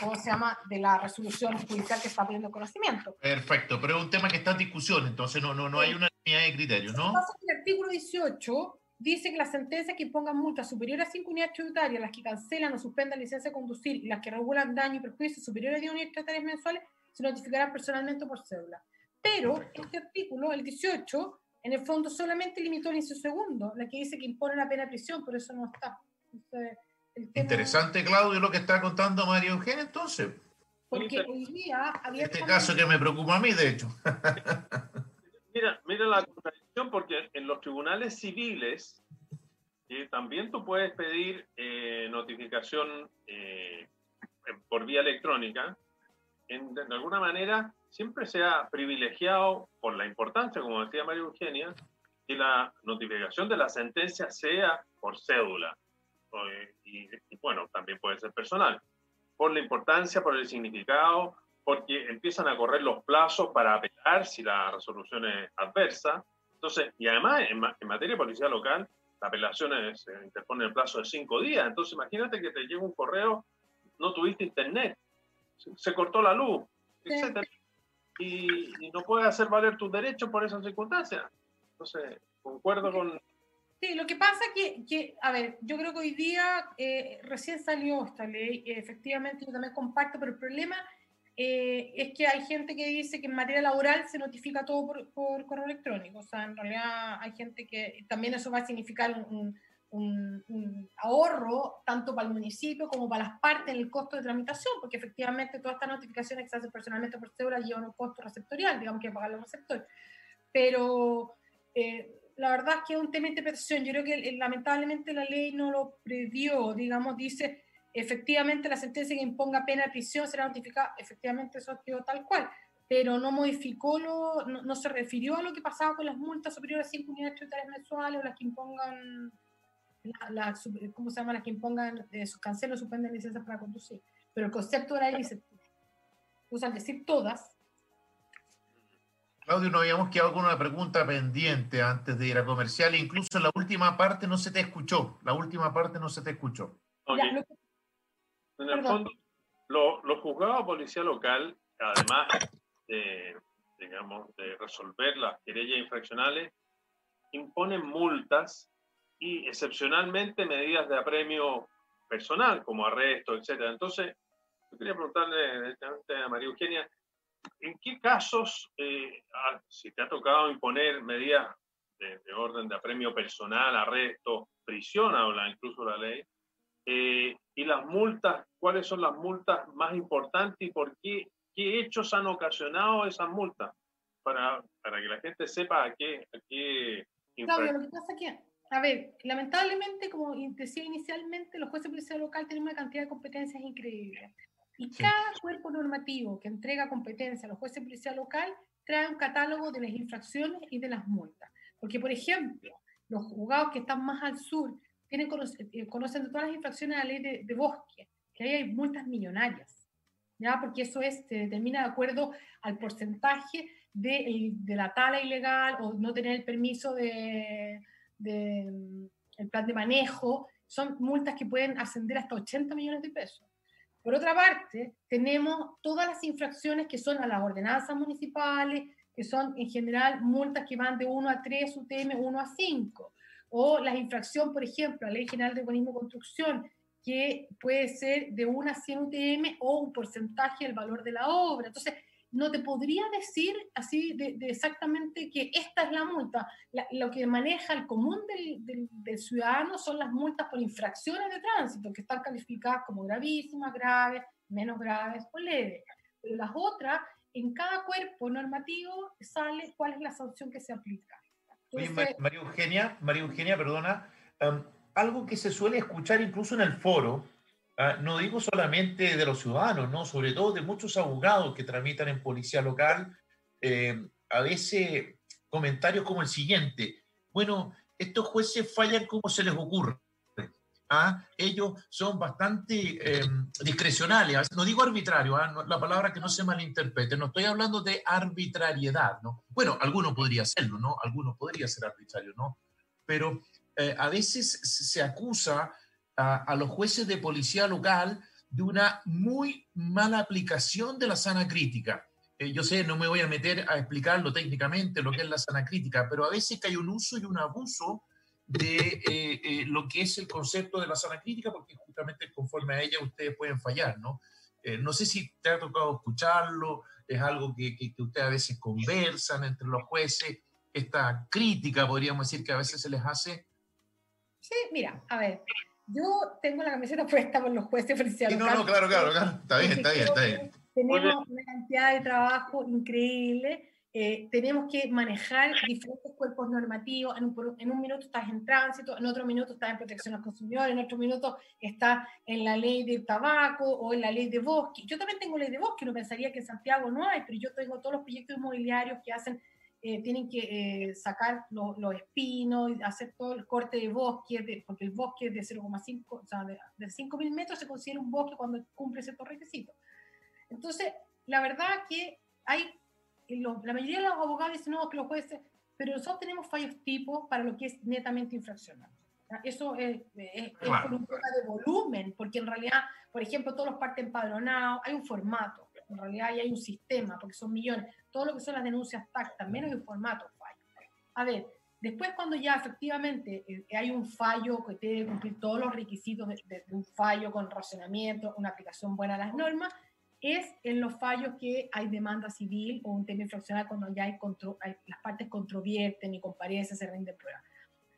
¿cómo se llama?, de la resolución judicial que está pidiendo conocimiento. Perfecto, pero es un tema que está en discusión, entonces no, no, no hay una unidad de criterios, ¿no? El artículo 18 dice que las sentencias que impongan multas superiores a 5 unidades tributarias, las que cancelan o suspendan licencia de conducir y las que regulan daño y perjuicio superiores a 10 unidades tributarias mensuales, se notificarán personalmente por cédula. Pero este artículo, el 18, en el fondo solamente limitó el inciso segundo, la que dice que impone la pena de prisión, por eso no está. Interesante, Claudio, lo que está contando María Eugenia, entonces. Porque hoy día Este caso que me preocupa a mí, de hecho. mira, mira la contradicción, porque en los tribunales civiles eh, también tú puedes pedir eh, notificación eh, por vía electrónica. En, de alguna manera, siempre se ha privilegiado, por la importancia, como decía María Eugenia, que la notificación de la sentencia sea por cédula y, bueno, también puede ser personal, por la importancia, por el significado, porque empiezan a correr los plazos para apelar si la resolución es adversa. Entonces, y además en, materia de policía local, la apelación se interpone en el plazo de cinco días. Entonces, imagínate que te llega un correo, no tuviste internet, se, cortó la luz, etc. Y, y, no puedes hacer valer tus derechos por esas circunstancias. Entonces, concuerdo con, Sí, lo que pasa que, que, a ver, yo creo que hoy día eh, recién salió esta ley, efectivamente yo también comparto, pero el problema eh, es que hay gente que dice que en materia laboral se notifica todo por, correo electrónico. O sea, en realidad hay gente que también eso va a significar un, un, ahorro tanto para el municipio como para las partes en el costo de tramitación, porque efectivamente todas estas notificaciones que se hacen personalmente por cédula llevan un costo receptorial, digamos que pagar los receptores. Pero eh, la verdad es que es un tema de interpretación. Yo creo que lamentablemente la ley no lo previó, digamos, dice efectivamente la sentencia que imponga pena de prisión será notificada, efectivamente eso quedó tal cual, pero no modificó, lo, no, se refirió a lo que pasaba con las multas superiores a 5 unidades tributarias mensuales o las que impongan, la, ¿cómo se llama? Las que impongan eh, sus cancelos o suspenden licencias para conducir. Pero el concepto de la ley dice, pues al decir todas, Claudio, no habíamos quedado con una pregunta pendiente antes de ir a comercial. Incluso la última parte no se te escuchó. La última parte no se te escuchó. En el fondo, los juzgados de policía local, además de, digamos, de resolver las querellas infraccionales, imponen multas y excepcionalmente medidas de apremio personal, como arresto, etc. Entonces, yo quería preguntarle a María Eugenia, ¿En qué casos, eh, ah, si te ha tocado imponer medidas de, orden de apremio personal, arresto, prisión, habla incluso la ley, eh, y las multas, cuáles son las multas más importantes y por qué, qué hechos han ocasionado esas multas? Para, para que la gente sepa a qué... A qué Claudio, lo que pasa es que, a ver, lamentablemente, como decía inicialmente, los jueces de policía local tienen una cantidad de competencias increíbles. Y cada cuerpo normativo que entrega competencia a los jueces de policía local trae un catálogo de las infracciones y de las multas. Porque, por ejemplo, los juzgados que están más al sur tienen, eh, conocen de todas las infracciones de la ley de, bosque, que ahí hay multas millonarias, ¿ya? porque eso es, se determina de acuerdo al porcentaje de, de la tala ilegal o no tener el permiso de, de, mm, el plan de manejo, son multas que pueden ascender hasta 80 millones de pesos. Por otra parte, tenemos todas las infracciones que son a las ordenanzas municipales, que son en general multas que van de 1 a 3 UTM, 1 a 5. O la infracción, por ejemplo, a la Ley General de Urbanismo y Construcción, que puede ser de 1 a 100 UTM o un porcentaje del valor de la obra. Entonces, no te podría decir así de, exactamente que esta es la multa. lo que maneja el común del, del, ciudadano son las multas por infracciones de tránsito, que están calificadas como gravísimas, graves, menos graves o leves. Pero las otras, en cada cuerpo normativo sale cuál es la sanción que se aplica. Oye, María Eugenia, María Eugenia, perdona, um, algo que se suele escuchar incluso en el foro, Ah, no digo solamente de los ciudadanos, ¿no? sobre todo de muchos abogados que tramitan en policía local, eh, a veces comentarios como el siguiente, bueno, estos jueces fallan como se les ocurre. ¿ah? Ellos son bastante eh, discrecionales, no digo arbitrario, ¿ah? la palabra que no se malinterprete, no estoy hablando de arbitrariedad, ¿no? Bueno, alguno podría serlo, ¿no? Alguno podría ser arbitrario, ¿no? Pero eh, a veces se acusa a, los jueces de policía local de una muy mala aplicación de la sana crítica. Eh, yo sé, no me voy a meter a explicarlo técnicamente lo que es la sana crítica, pero a veces que hay un uso y un abuso de eh, eh, lo que es el concepto de la sana crítica, porque justamente conforme a ella ustedes pueden fallar, ¿no? no sé si te ha tocado escucharlo, es algo que, que, que ustedes a veces conversan entre los jueces, esta crítica, podríamos decir, que a veces se les hace. Sí, mira, a ver, yo tengo la camiseta puesta por los jueces policiales. Sí, no, no, claro, claro, claro. Está bien, está bien, está bien. Tenemos una cantidad de trabajo increíble. Eh, tenemos que manejar diferentes cuerpos normativos. En un, en un, minuto estás en tránsito, en otro minuto estás en protección al consumidor, en otro minuto estás en la ley de tabaco o en la ley de bosque. Yo también tengo ley de bosque, no pensaría que en Santiago no hay, pero yo tengo todos los proyectos inmobiliarios que hacen eh, tienen que eh, sacar los espinos, hacer todo el corte de bosque, porque el bosque de 0,5, o sea, de, de 5.000 metros se considera un bosque cuando cumple ciertos requisitos. Entonces, la verdad que hay, la mayoría de los abogados dicen, no, que los jueces, pero nosotros tenemos fallos tipo para lo que es netamente infraccional. Eso es, es, por un tema de volumen, porque en realidad, por ejemplo, todos los partes empadronados, hay un formato en realidad ya hay un sistema, porque son millones. Todo lo que son las denuncias TAC también hay un formato fallo. A ver, después cuando ya efectivamente eh, hay un fallo que debe cumplir todos los requisitos de, un fallo con razonamiento, una aplicación buena a las normas, es en los fallos que hay demanda civil o un tema infraccional cuando ya hay, las partes controvierten y comparecen, se rinden pruebas.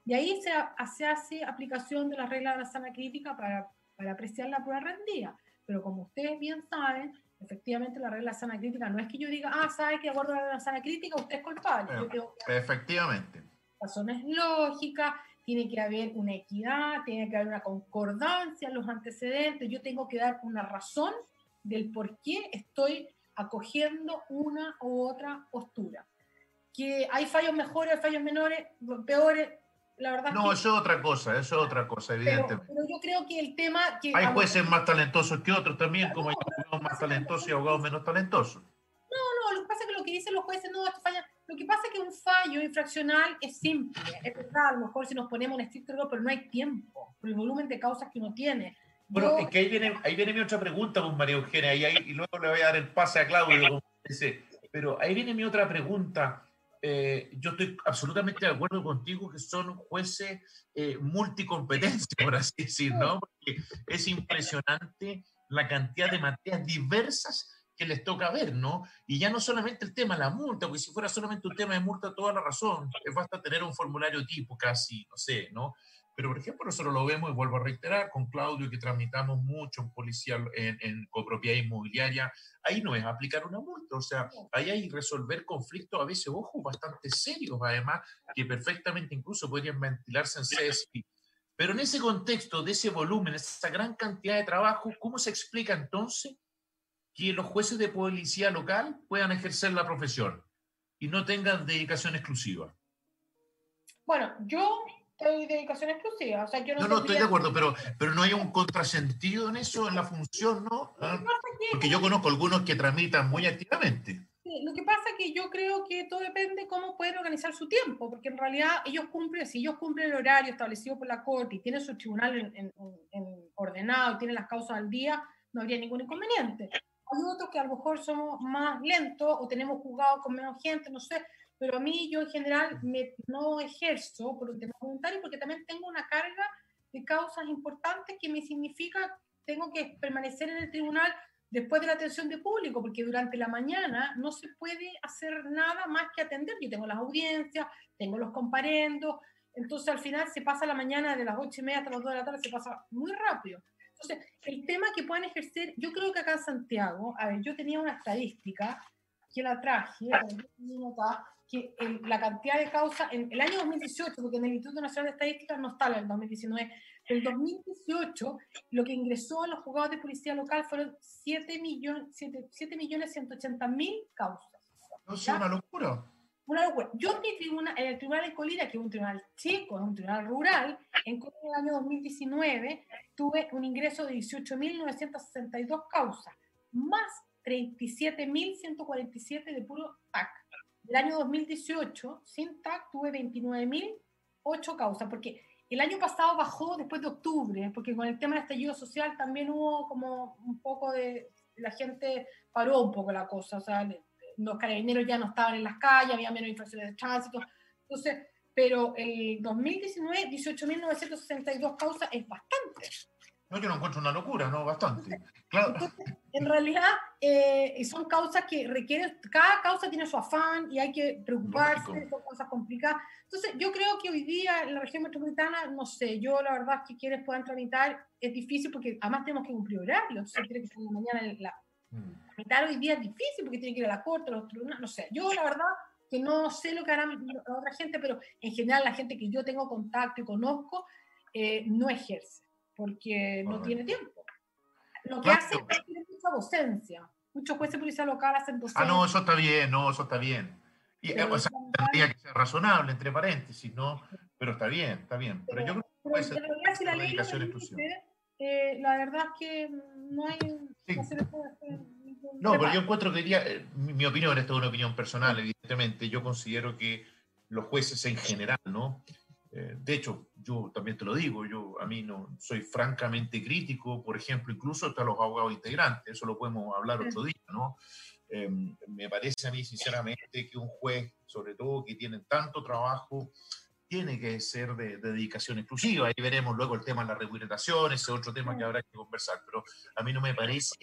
Y ahí se, se, hace aplicación de la regla de la sana crítica para, para apreciar la prueba rendida. Pero como ustedes bien saben, efectivamente la regla sana crítica no es que yo diga, ah, sabe que de acuerdo a la sana crítica usted es culpable. efectivamente. Razones lógicas, tiene que haber una equidad, tiene que haber una concordancia en los antecedentes, yo tengo que dar una razón del por qué estoy acogiendo una u otra postura. Que hay fallos mejores, hay fallos menores, peores, la verdad. No, eso es otra cosa, eso es otra cosa, evidentemente. Pero, yo creo que el tema... Que, hay jueces más talentosos que otros también, como hay abogados más talentosos y abogados menos talentosos. No, no, lo que pasa es que lo que dicen los jueces, no, esto falla. Lo que pasa es que un fallo infraccional es simple, es verdad, a lo mejor si nos ponemos en estricto pero no hay tiempo, por el volumen de causas que uno tiene. Bueno, es que ahí viene, ahí viene mi otra pregunta, con María Eugenia, y, ahí, y luego le voy a dar el pase a Claudio, pero ahí viene mi otra pregunta. Eh, yo estoy absolutamente de acuerdo contigo que son jueces eh, multicompetencia, por así decir, ¿no? Porque es impresionante la cantidad de materias diversas que les toca ver, ¿no? Y ya no solamente el tema de la multa, porque si fuera solamente un tema de multa, toda la razón, basta tener un formulario tipo casi, no sé, ¿no? Pero, por ejemplo, nosotros lo vemos, y vuelvo a reiterar, con Claudio, que tramitamos mucho en policial, en, en copropiedad inmobiliaria, ahí no es aplicar una multa, o sea, ahí hay resolver conflictos a veces, ojo, bastante serios, además, que perfectamente incluso podrían ventilarse en CSI. Pero en ese contexto de ese volumen, esa gran cantidad de trabajo, ¿cómo se explica entonces que los jueces de policía local puedan ejercer la profesión y no tengan dedicación exclusiva. Bueno, yo dedicación exclusiva. O sea, yo no, no, estoy de acuerdo, pero, pero no hay un contrasentido en eso, en la función, ¿no? ¿Ah? Porque yo conozco algunos que tramitan muy activamente. Sí, lo que pasa es que yo creo que todo depende de cómo pueden organizar su tiempo, porque en realidad ellos cumplen, si ellos cumplen el horario establecido por la Corte y tienen su tribunal en, en ordenado y tienen las causas al día, no habría ningún inconveniente. Hay otros que a lo mejor somos más lentos o tenemos juzgados con menos gente, no sé, pero a mí yo en general me, no ejerzo por un tema voluntario porque también tengo una carga de causas importantes que me significa tengo que permanecer en el tribunal después de la atención de público, porque durante la mañana no se puede hacer nada más que atender. Yo tengo las audiencias, tengo los comparendos, entonces al final se pasa la mañana de las ocho y media hasta las dos de la tarde, se pasa muy rápido. Entonces, el tema que puedan ejercer, yo creo que acá en Santiago, a ver, yo tenía una estadística que la traje, que la cantidad de causas en el año 2018, porque en el Instituto Nacional de Estadística no está en el 2019, el 2018 lo que ingresó a los juzgados de policía local fueron 7 millones, 7, millones 180 mil causas. No es una locura una locura. Yo en, mi tribuna, en el tribunal de Colina, que es un tribunal chico, es un tribunal rural, en el año 2019 tuve un ingreso de 18.962 causas, más 37.147 de puro TAC. El año 2018, sin TAC, tuve 29.008 causas, porque el año pasado bajó después de octubre, porque con el tema del estallido social también hubo como un poco de, la gente paró un poco la cosa, o sea, los carabineros ya no estaban en las calles, había menos infracciones de tránsito. Entonces, pero el 2019, 18.962 causas es bastante. No, yo no encuentro una locura, ¿no? Bastante. Claro. en realidad, eh, son causas que requieren, cada causa tiene su afán y hay que preocuparse, son cosas complicadas. Entonces, yo creo que hoy día en la región metropolitana, no sé, yo la verdad es que quienes puedan tramitar es difícil porque además tenemos que cumplir horarios. Se tiene que ser mañana en la, Tramitar hoy día es difícil porque tiene que ir a la corte, a los tribunales, no sé. Yo la verdad que no sé lo que hará la otra gente, pero en general la gente que yo tengo contacto y conozco eh, no ejerce porque no tiene tiempo. Lo que hace es que mucha docencia. Muchos jueces de policía local hacen docencia. Ah, no, eso está bien, no, eso está bien. Y, o sea, tendría que ser razonable, entre paréntesis, ¿no? Pero está bien, está bien. Pero, yo creo que puede ser si la ley eh, la verdad es que no hay... No, pero yo encuentro que diría, eh, mi, opinión, esto es una opinión personal, evidentemente, yo considero que los jueces en general, ¿no? Eh, de hecho, yo también te lo digo, yo a mí no soy francamente crítico, por ejemplo, incluso hasta los abogados integrantes, eso lo podemos hablar otro día, ¿no? Em, me parece a mí, sinceramente, que un juez, sobre todo que tiene tanto trabajo, tiene que ser de, dedicación exclusiva. Ahí veremos luego el tema de la remuneración, ese otro tema que habrá que conversar. Pero a mí no me parece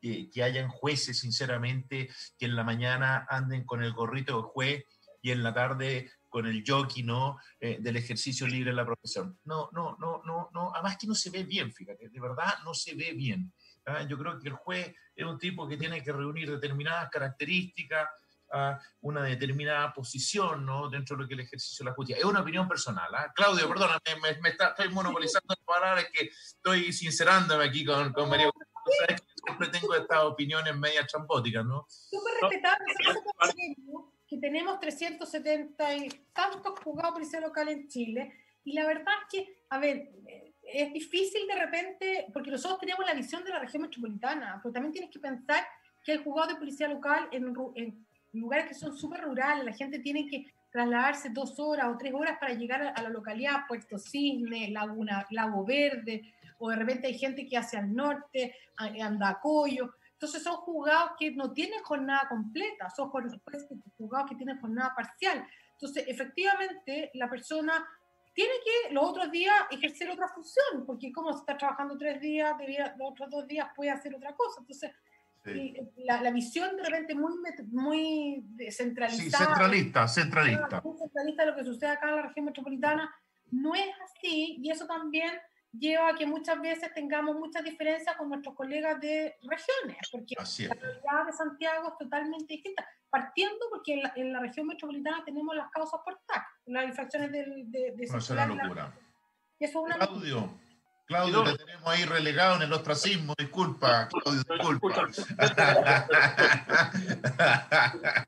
que, que hayan jueces, sinceramente, que en la mañana anden con el gorrito de juez y en la tarde con el jockey, ¿no? Eh, del ejercicio libre en la profesión. No, no, no, no, no. Además que no se ve bien, fíjate, de verdad no se ve bien. ¿ah? Yo creo que el juez es un tipo que tiene que reunir determinadas características, ¿ah? una determinada posición, ¿no? Dentro de lo que es el ejercicio de la justicia. Es una opinión personal, ¿ah? Claudio, perdona, me, me, está, estoy monopolizando las palabras que estoy sincerándome aquí con, con María. Sabes que siempre tengo estas opiniones media champóticas, ¿no? Súper respetable, que tenemos 370 y tantos juzgados policía local en Chile, y la verdad es que, a ver, es difícil de repente, porque nosotros tenemos la visión de la región metropolitana, pero también tienes que pensar que hay juzgados de policía local en, lugares que son súper rurales, la gente tiene que trasladarse dos horas o tres horas para llegar a, la localidad, Puerto Cisne, Laguna, Lago Verde, o de repente hay gente que hace al norte, Andacoyo. Entonces son juzgados que no tienen jornada completa, son juzgados que tienen jornada parcial. Entonces, efectivamente, la persona tiene que los otros días ejercer otra función, porque como se está trabajando tres días, los otros dos días puede hacer otra cosa. Entonces, la, la, visión de repente muy, muy centralizada. Sí, centralista, centralista. Muy centralista de lo que sucede acá en la región metropolitana, no es así, y eso también lleva a que muchas veces tengamos muchas diferencias con nuestros colegas de regiones, porque la realidad de Santiago es totalmente distinta, partiendo porque en la, región metropolitana tenemos las causas por TAC, las infracciones de, de, de no, es una locura. eso es una Claudio, Claudio, te tenemos ahí relegado en el ostracismo, disculpa, Claudio, disculpa.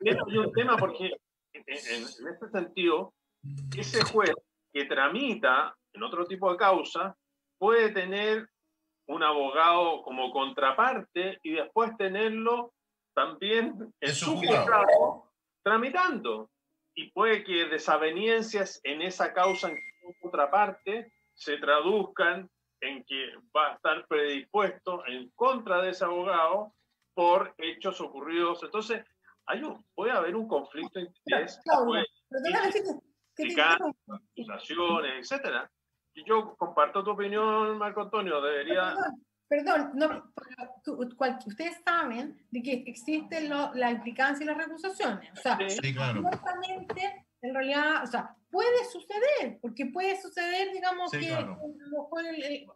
Hay un tema porque en, en este sentido, ese juez que tramita en otro tipo de causa puede tener un abogado como contraparte y después tenerlo también en su juzgado tramitando. Y puede que desavenencias en esa causa en contraparte se traduzcan en que va a estar predispuesto en contra de ese abogado por hechos ocurridos. Entonces, hay un, puede haber un conflicto de interés, acusaciones, etcétera yo comparto tu opinión, Marco Antonio, debería... Perdón, no, ustedes saben de que existen la implicancia y las recusaciones. O sea, sí, claro. en realidad, o sea, puede suceder, porque puede suceder, digamos, que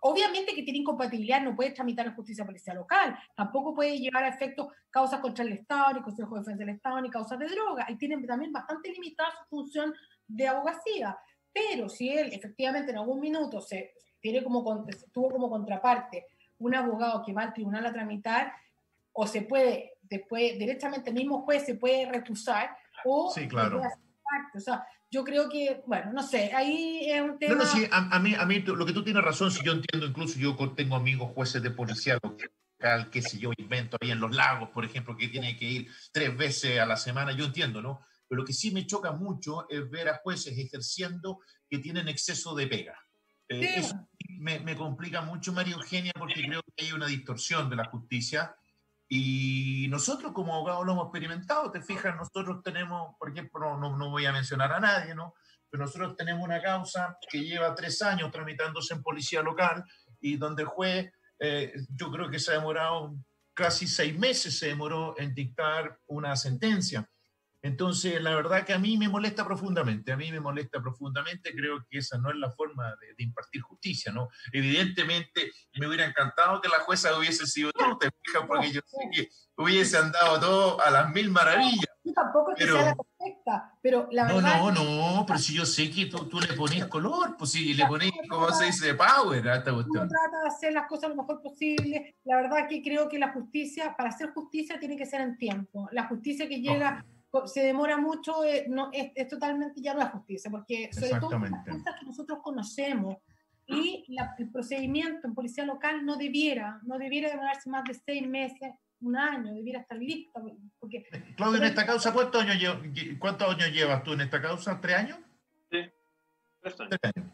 obviamente que tiene incompatibilidad, no puede tramitar en justicia policial local, tampoco puede llevar a efecto causas contra el Estado, ni Consejo de Defensa del Estado, ni causas de droga, y tiene también bastante limitada su función de abogacía. Pero si él efectivamente en algún minuto se tiene como, tuvo como contraparte un abogado que va al tribunal a tramitar, o se puede, después, directamente el mismo juez se puede recusar, o sí, claro. O sea, yo creo que, bueno, no sé, ahí es un tema... No, no, sí, a, mí, a mí lo que tú tienes razón, si yo entiendo, incluso yo tengo amigos jueces de policía local, qué sé yo, invento ahí en los lagos, por ejemplo, que tiene que ir tres veces a la semana, yo entiendo, ¿no? Pero lo que sí me choca mucho es ver a jueces ejerciendo que tienen exceso de pega. Eh, eso me, me, complica mucho, María Eugenia, porque creo que hay una distorsión de la justicia. Y nosotros como abogados lo hemos experimentado, te fijas, nosotros tenemos, por ejemplo, no, no voy a mencionar a nadie, ¿no? Pero nosotros tenemos una causa que lleva tres años tramitándose en policía local y donde el juez, eh, yo creo que se ha demorado casi seis meses, se demoró en dictar una sentencia. Entonces, la verdad que a mí me molesta profundamente, a mí me molesta profundamente, creo que esa no es la forma de, impartir justicia, ¿no? Evidentemente, me hubiera encantado que la jueza hubiese sido tú, te fijas, porque yo sé que hubiese andado todo a las mil maravillas. Yo tampoco pero, que sea la perfecta, pero la verdad... No, no, no, pero si yo sé que tú, tú le pones color, pues si le pones, ¿cómo se dice? Power a esta cuestión. trata de hacer las cosas lo mejor posible, la verdad que creo que la justicia, para hacer justicia tiene que ser en tiempo, la justicia que llega se demora mucho, eh, no, es, es, totalmente ya no es justicia, porque sobre todo las cosas que nosotros conocemos y el procedimiento en policía local no debiera, no debiera demorarse más de seis meses, un año, debiera estar listo. Porque, Claudio, en esta causa, ¿cuántos años, ¿cuántos años llevas tú en esta causa? ¿Tres años? Sí, tres años.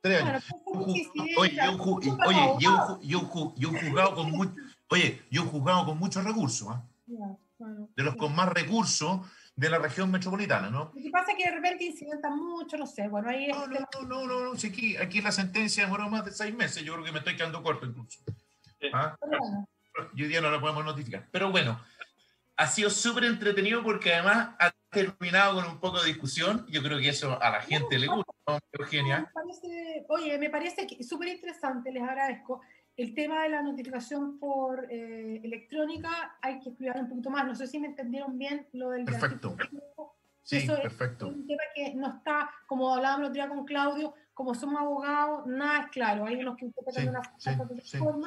Tres años. oye, yo, oye, yo, yo, yo, juzgado con mucho, oye, yo juzgado con muchos recursos. ¿eh? De los con más recursos de la región metropolitana, ¿no? Lo que pasa es que de repente incidentan mucho, no sé, bueno, ahí... No, no, no, no, no, si aquí, aquí la sentencia demoró más de seis meses, yo creo que me estoy quedando corto incluso. ¿Ah? y hoy día no lo podemos notificar. Pero bueno, ha sido súper entretenido porque además ha terminado con un poco de discusión. Yo creo que eso a la gente le gusta, ¿no, Eugenia? Me parece, oye, me parece súper interesante, les agradezco. El tema de la notificación por eh, electrónica hay que estudiar un poquito más. No sé si me entendieron bien lo del... Perfecto. Sí, Eso perfecto. Es un tema que no está, como hablábamos el otro día con Claudio, como somos abogados, nada es claro. Hay unos que interpretan Sí, de una forma, sí. forma.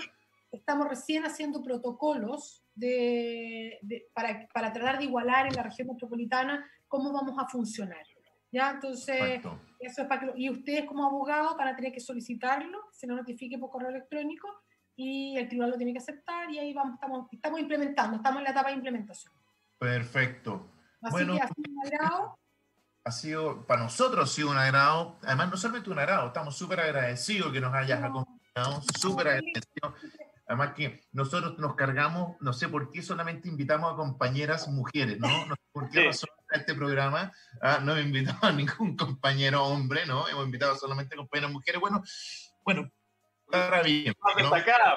Estamos recién haciendo protocolos de, de- para, para tratar de igualar en la región metropolitana cómo vamos a funcionar. ¿Ya? Entonces, Perfecto. eso es para que lo- y ustedes como abogados van a tener que solicitarlo, se lo notifique por correo electrónico y el tribunal lo tiene que aceptar y ahí vamos, estamos, estamos implementando, estamos en la etapa de implementación. Perfecto. Así Bueno. que ha sido un agrado. Ha sido, para nosotros ha sido un agrado. Además, no solamente un agrado, estamos súper agradecidos que nos hayas acompañado, súper agradecidos. Además que nosotros nos cargamos, no sé por qué solamente invitamos a compañeras mujeres, ¿no? No sé por qué Sí. razón a este programa ah, no hemos invitado a ningún compañero hombre, ¿no? Hemos invitado solamente a compañeras mujeres. Bueno, bueno, estará bien, ¿no?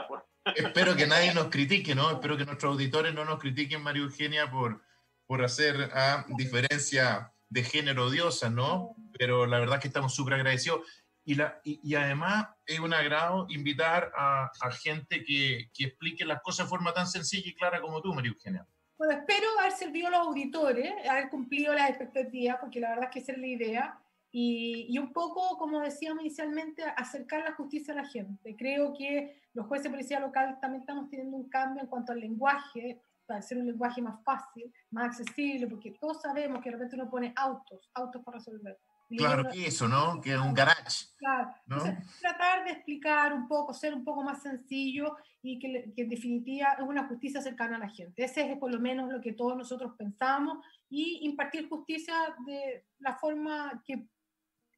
pues. Espero que nadie nos critique, ¿no? Espero que nuestros auditores no nos critiquen, María Eugenia, por, por hacer ah, diferencia de género odiosa, ¿no? Pero la verdad es que estamos súper agradecidos. Y, la, y, y además es un agrado invitar a, a gente que, que explique las cosas de forma tan sencilla y clara como tú, María Eugenia. Bueno, espero haber servido a los auditores, haber cumplido las expectativas, porque la verdad es que esa es la idea. Y, y un poco, como decíamos inicialmente, acercar la justicia a la gente. Creo que los jueces de policía local también estamos teniendo un cambio en cuanto al lenguaje, para hacer un lenguaje más fácil, más accesible, porque todos sabemos que de repente uno pone autos, autos para resolver. Claro que eso, ¿no? Que es un garage, Claro. ¿no? Tratar de explicar un poco, ser un poco más sencillo y que, que en definitiva es una justicia cercana a la gente. Ese es por lo menos lo que todos nosotros pensamos y impartir justicia de la forma que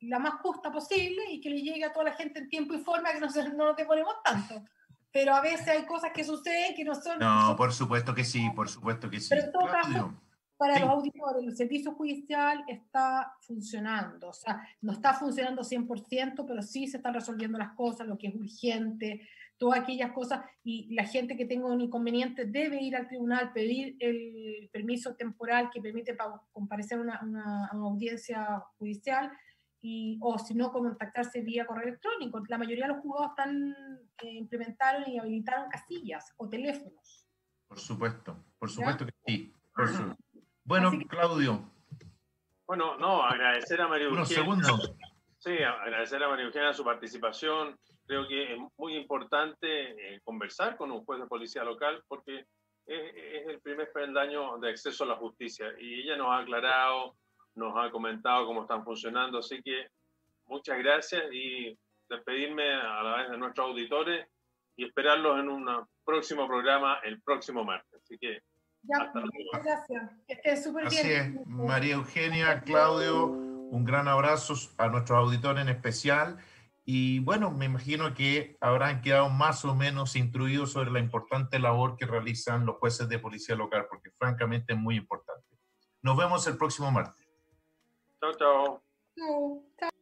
la más justa posible y que le llegue a toda la gente en tiempo y forma que no, no nos deponemos tanto. Pero a veces hay cosas que suceden que no son... No, por supuesto que sí, por supuesto que sí. Pero en todo caso, Claudio, para Sí. los auditores, el servicio judicial está funcionando, o sea, no está funcionando 100%, pero sí se están resolviendo las cosas, lo que es urgente, todas aquellas cosas, y la gente que tenga un inconveniente debe ir al tribunal, pedir el permiso temporal que permite pa- comparecer a una, una- a una audiencia judicial, y, o si no, contactarse vía correo electrónico. La mayoría de los juzgados están, eh, implementaron y habilitaron casillas o teléfonos. por supuesto, por supuesto que sí. por su- Bueno, que- Claudio, Bueno, no, agradecer a María unos Eugenia. segundos. Sí, agradecer a María Eugenia su participación. Creo que es muy importante eh, conversar con un juez de policía local porque es, es el primer peldaño de acceso a la justicia y ella nos ha aclarado, nos ha comentado cómo están funcionando, así que muchas gracias y despedirme a la vez de nuestros auditores y esperarlos en un próximo programa el próximo martes. Así que Ya, muchas gracias. Que estés súper Así bien. es, María Eugenia, Claudio, un gran abrazo a nuestros auditores en especial. Y bueno, me imagino que habrán quedado más o menos instruidos sobre la importante labor que realizan los jueces de policía local, porque francamente es muy importante. Nos vemos el próximo martes. chao, chao. Chao. Chao.